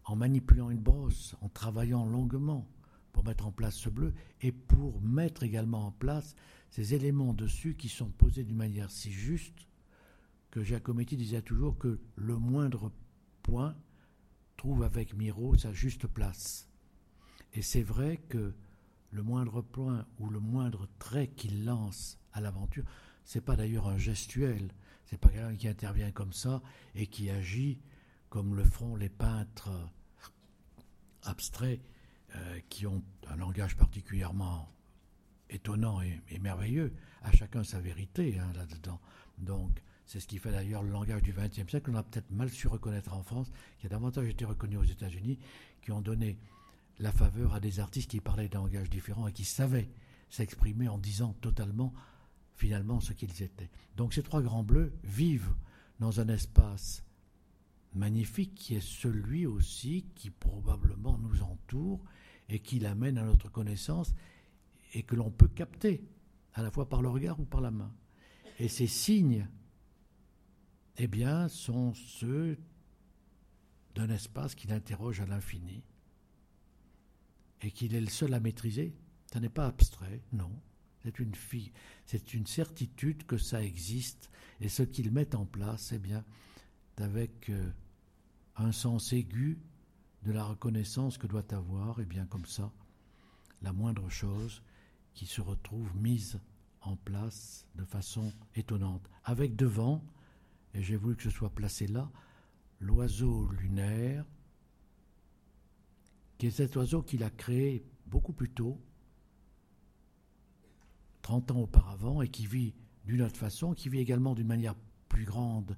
en manipulant une brosse, en travaillant longuement pour mettre en place ce bleu et pour mettre également en place ces éléments dessus qui sont posés d'une manière si juste que Giacometti disait toujours que le moindre point trouve avec Miro sa juste place. Et c'est vrai que le moindre point ou le moindre trait qu'il lance à l'aventure, c'est pas d'ailleurs un gestuel, c'est pas quelqu'un qui intervient comme ça et qui agit comme le feront les peintres abstraits euh, qui ont un langage particulièrement étonnant et, merveilleux, à chacun sa vérité hein, là-dedans. Donc, c'est ce qui fait d'ailleurs le langage du XXe siècle, qu'on a peut-être mal su reconnaître en France, qui a davantage été reconnu aux États-Unis, qui ont donné la faveur à des artistes qui parlaient d'un langage différent et qui savaient s'exprimer en disant totalement, finalement, ce qu'ils étaient. Donc, ces trois grands bleus vivent dans un espace magnifique qui est celui aussi qui probablement nous entoure et qui l'amène à notre connaissance et que l'on peut capter, à la fois par le regard ou par la main. Et ces signes, eh bien, sont ceux d'un espace qui l'interroge à l'infini et qu'il est le seul à maîtriser. Ça n'est pas abstrait, non. C'est une, fille, c'est une certitude que ça existe et ce qu'il met en place, eh bien, avec euh, un sens aigu de la reconnaissance que doit avoir, et bien comme ça, la moindre chose qui se retrouve mise en place de façon étonnante. Avec devant, et j'ai voulu que ce soit placé là, l'oiseau lunaire, qui est cet oiseau qu'il a créé beaucoup plus tôt, 30 ans auparavant, et qui vit d'une autre façon, qui vit également d'une manière plus grande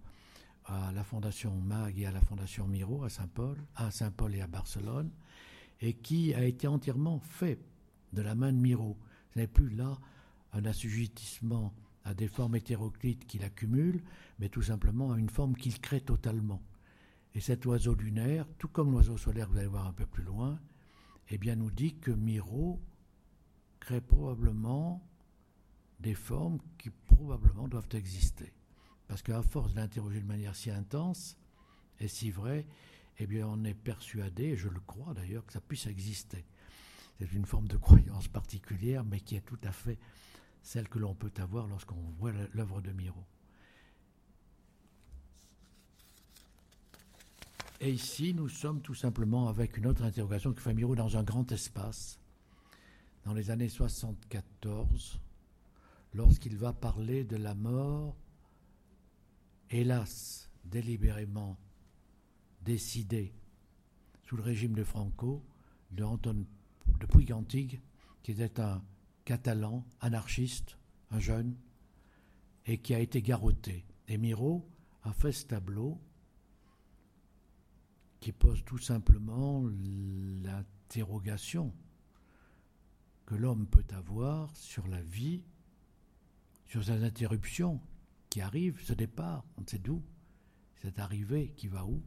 à la Fondation MAG et à la Fondation Miro à Saint-Paul, à Saint-Paul et à Barcelone, et qui a été entièrement fait de la main de Miro. Ce n'est plus là un assujettissement à des formes hétéroclites qu'il accumule, mais tout simplement à une forme qu'il crée totalement. Et cet oiseau lunaire, tout comme l'oiseau solaire, vous allez voir un peu plus loin, eh bien nous dit que Miro crée probablement des formes qui probablement doivent exister. Parce qu'à force de l'interroger de manière si intense et si vraie, eh bien, on est persuadé, et je le crois d'ailleurs, que ça puisse exister. C'est une forme de croyance particulière, mais qui est tout à fait celle que l'on peut avoir lorsqu'on voit l'œuvre de Miro. Et ici, nous sommes tout simplement avec une autre interrogation qui fait Miro dans un grand espace, dans les années 74, lorsqu'il va parler de la mort hélas, délibérément décidé sous le régime de Franco, de Anton de Puigantig, qui était un catalan anarchiste, un jeune, et qui a été garrotté. Et Miro a fait ce tableau qui pose tout simplement l'interrogation que l'homme peut avoir sur la vie, sur ses interruptions, qui arrive, ce départ, on ne sait d'où, cette arrivée qui va où.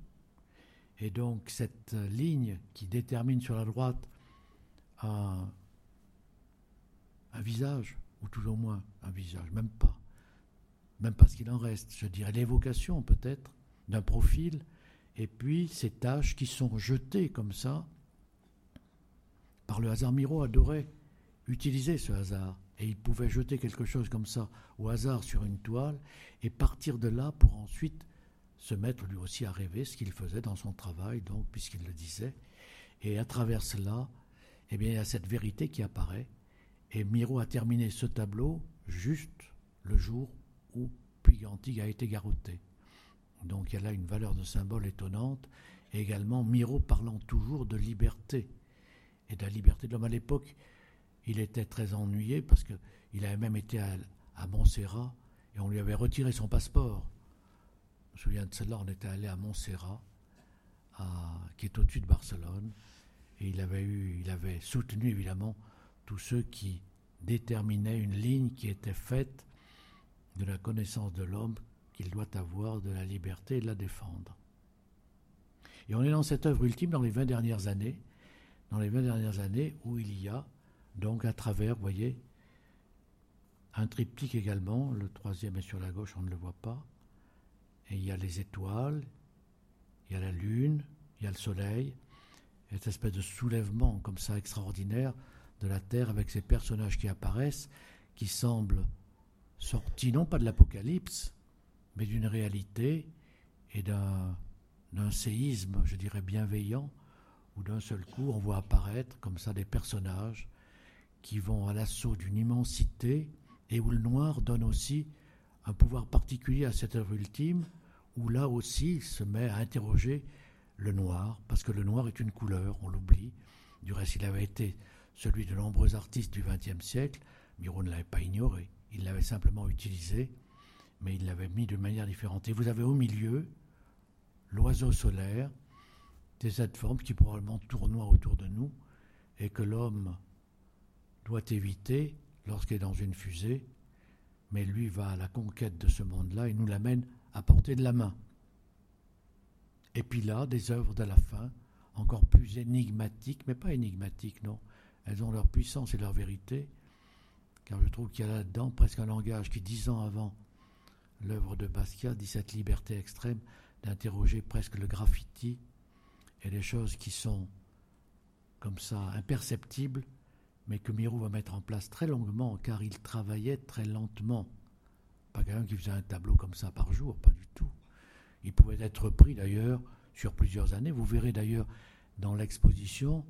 Et donc cette ligne qui détermine sur la droite un, un visage, ou tout au moins un visage, même pas, même pas ce qu'il en reste, je dirais l'évocation peut-être d'un profil, et puis ces taches qui sont jetées comme ça, par le hasard. Miro adorait utiliser ce hasard. Et il pouvait jeter quelque chose comme ça au hasard sur une toile et partir de là pour ensuite se mettre lui aussi à rêver ce qu'il faisait dans son travail, donc, puisqu'il le disait. Et à travers cela, eh bien, il y a cette vérité qui apparaît. Et Miro a terminé ce tableau juste le jour où Puy-Antique a été garrotté. Donc il y a là une valeur de symbole étonnante. Et également Miro parlant toujours de liberté et de la liberté de l'homme. À l'époque, il était très ennuyé parce qu'il avait même été à, Montserrat et on lui avait retiré son passeport. Je me souviens de cela, on était allé à Montserrat, qui est au-dessus de Barcelone, et il avait, eu, il avait soutenu évidemment tous ceux qui déterminaient une ligne qui était faite de la connaissance de l'homme qu'il doit avoir, de la liberté et de la défendre. Et on est dans cette œuvre ultime dans les 20 dernières années, dans les 20 dernières années où il y a donc à travers, vous voyez, un triptyque également, le troisième est sur la gauche, on ne le voit pas, et il y a les étoiles, il y a la lune, il y a le soleil, et cette espèce de soulèvement comme ça extraordinaire de la Terre avec ces personnages qui apparaissent, qui semblent sortis non pas de l'Apocalypse, mais d'une réalité et d'un, séisme, je dirais, bienveillant, où d'un seul coup on voit apparaître comme ça des personnages qui vont à l'assaut d'une immensité et où le noir donne aussi un pouvoir particulier à cette œuvre ultime, où là aussi il se met à interroger le noir, parce que le noir est une couleur, on l'oublie. Du reste, il avait été celui de nombreux artistes du XXe siècle. Miro ne l'avait pas ignoré, il l'avait simplement utilisé, mais il l'avait mis de manière différente. Et vous avez au milieu l'oiseau solaire, de cette forme qui probablement tournoie autour de nous, et que l'homme doit éviter lorsqu'il est dans une fusée, mais lui va à la conquête de ce monde-là et nous l'amène à portée de la main. Et puis là, des œuvres de la fin, encore plus énigmatiques, mais pas énigmatiques, non. Elles ont leur puissance et leur vérité, car je trouve qu'il y a là-dedans presque un langage qui, dix ans avant l'œuvre de Basquiat, dit cette liberté extrême d'interroger presque le graffiti et les choses qui sont comme ça imperceptibles mais que Miro va mettre en place très longuement, car il travaillait très lentement. Pas quelqu'un qui faisait un tableau comme ça par jour, pas du tout. Il pouvait être repris d'ailleurs sur plusieurs années. Vous verrez d'ailleurs dans l'exposition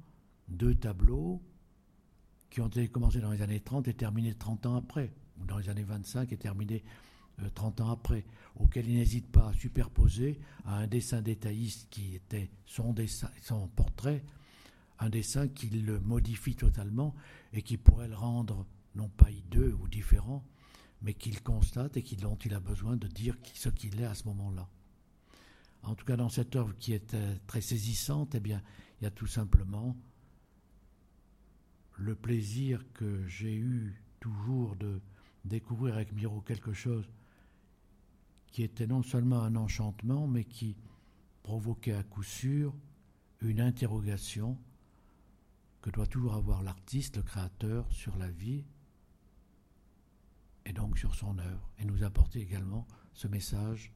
deux tableaux qui ont été commencés dans les années 30 et terminés 30 ans après, ou dans les années 25 et terminés 30 ans après, auxquels il n'hésite pas à superposer à un dessin détailliste qui était son, dessin, son portrait, un dessin qui le modifie totalement et qui pourrait le rendre non pas hideux ou différent, mais qu'il constate et dont il a besoin de dire ce qu'il est à ce moment-là. En tout cas, dans cette œuvre qui est euh, très saisissante, eh bien, il y a tout simplement le plaisir que j'ai eu toujours de découvrir avec Miro quelque chose qui était non seulement un enchantement, mais qui provoquait à coup sûr une interrogation que doit toujours avoir l'artiste, le créateur, sur la vie et donc sur son œuvre, et nous apporter également ce message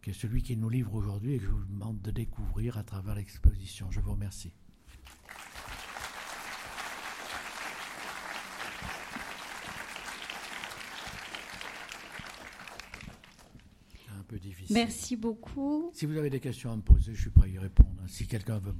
qui est celui qu'il nous livre aujourd'hui et que je vous demande de découvrir à travers l'exposition. Je vous remercie. Merci beaucoup. Si vous avez des questions à me poser, je suis prêt à y répondre. Si quelqu'un veut me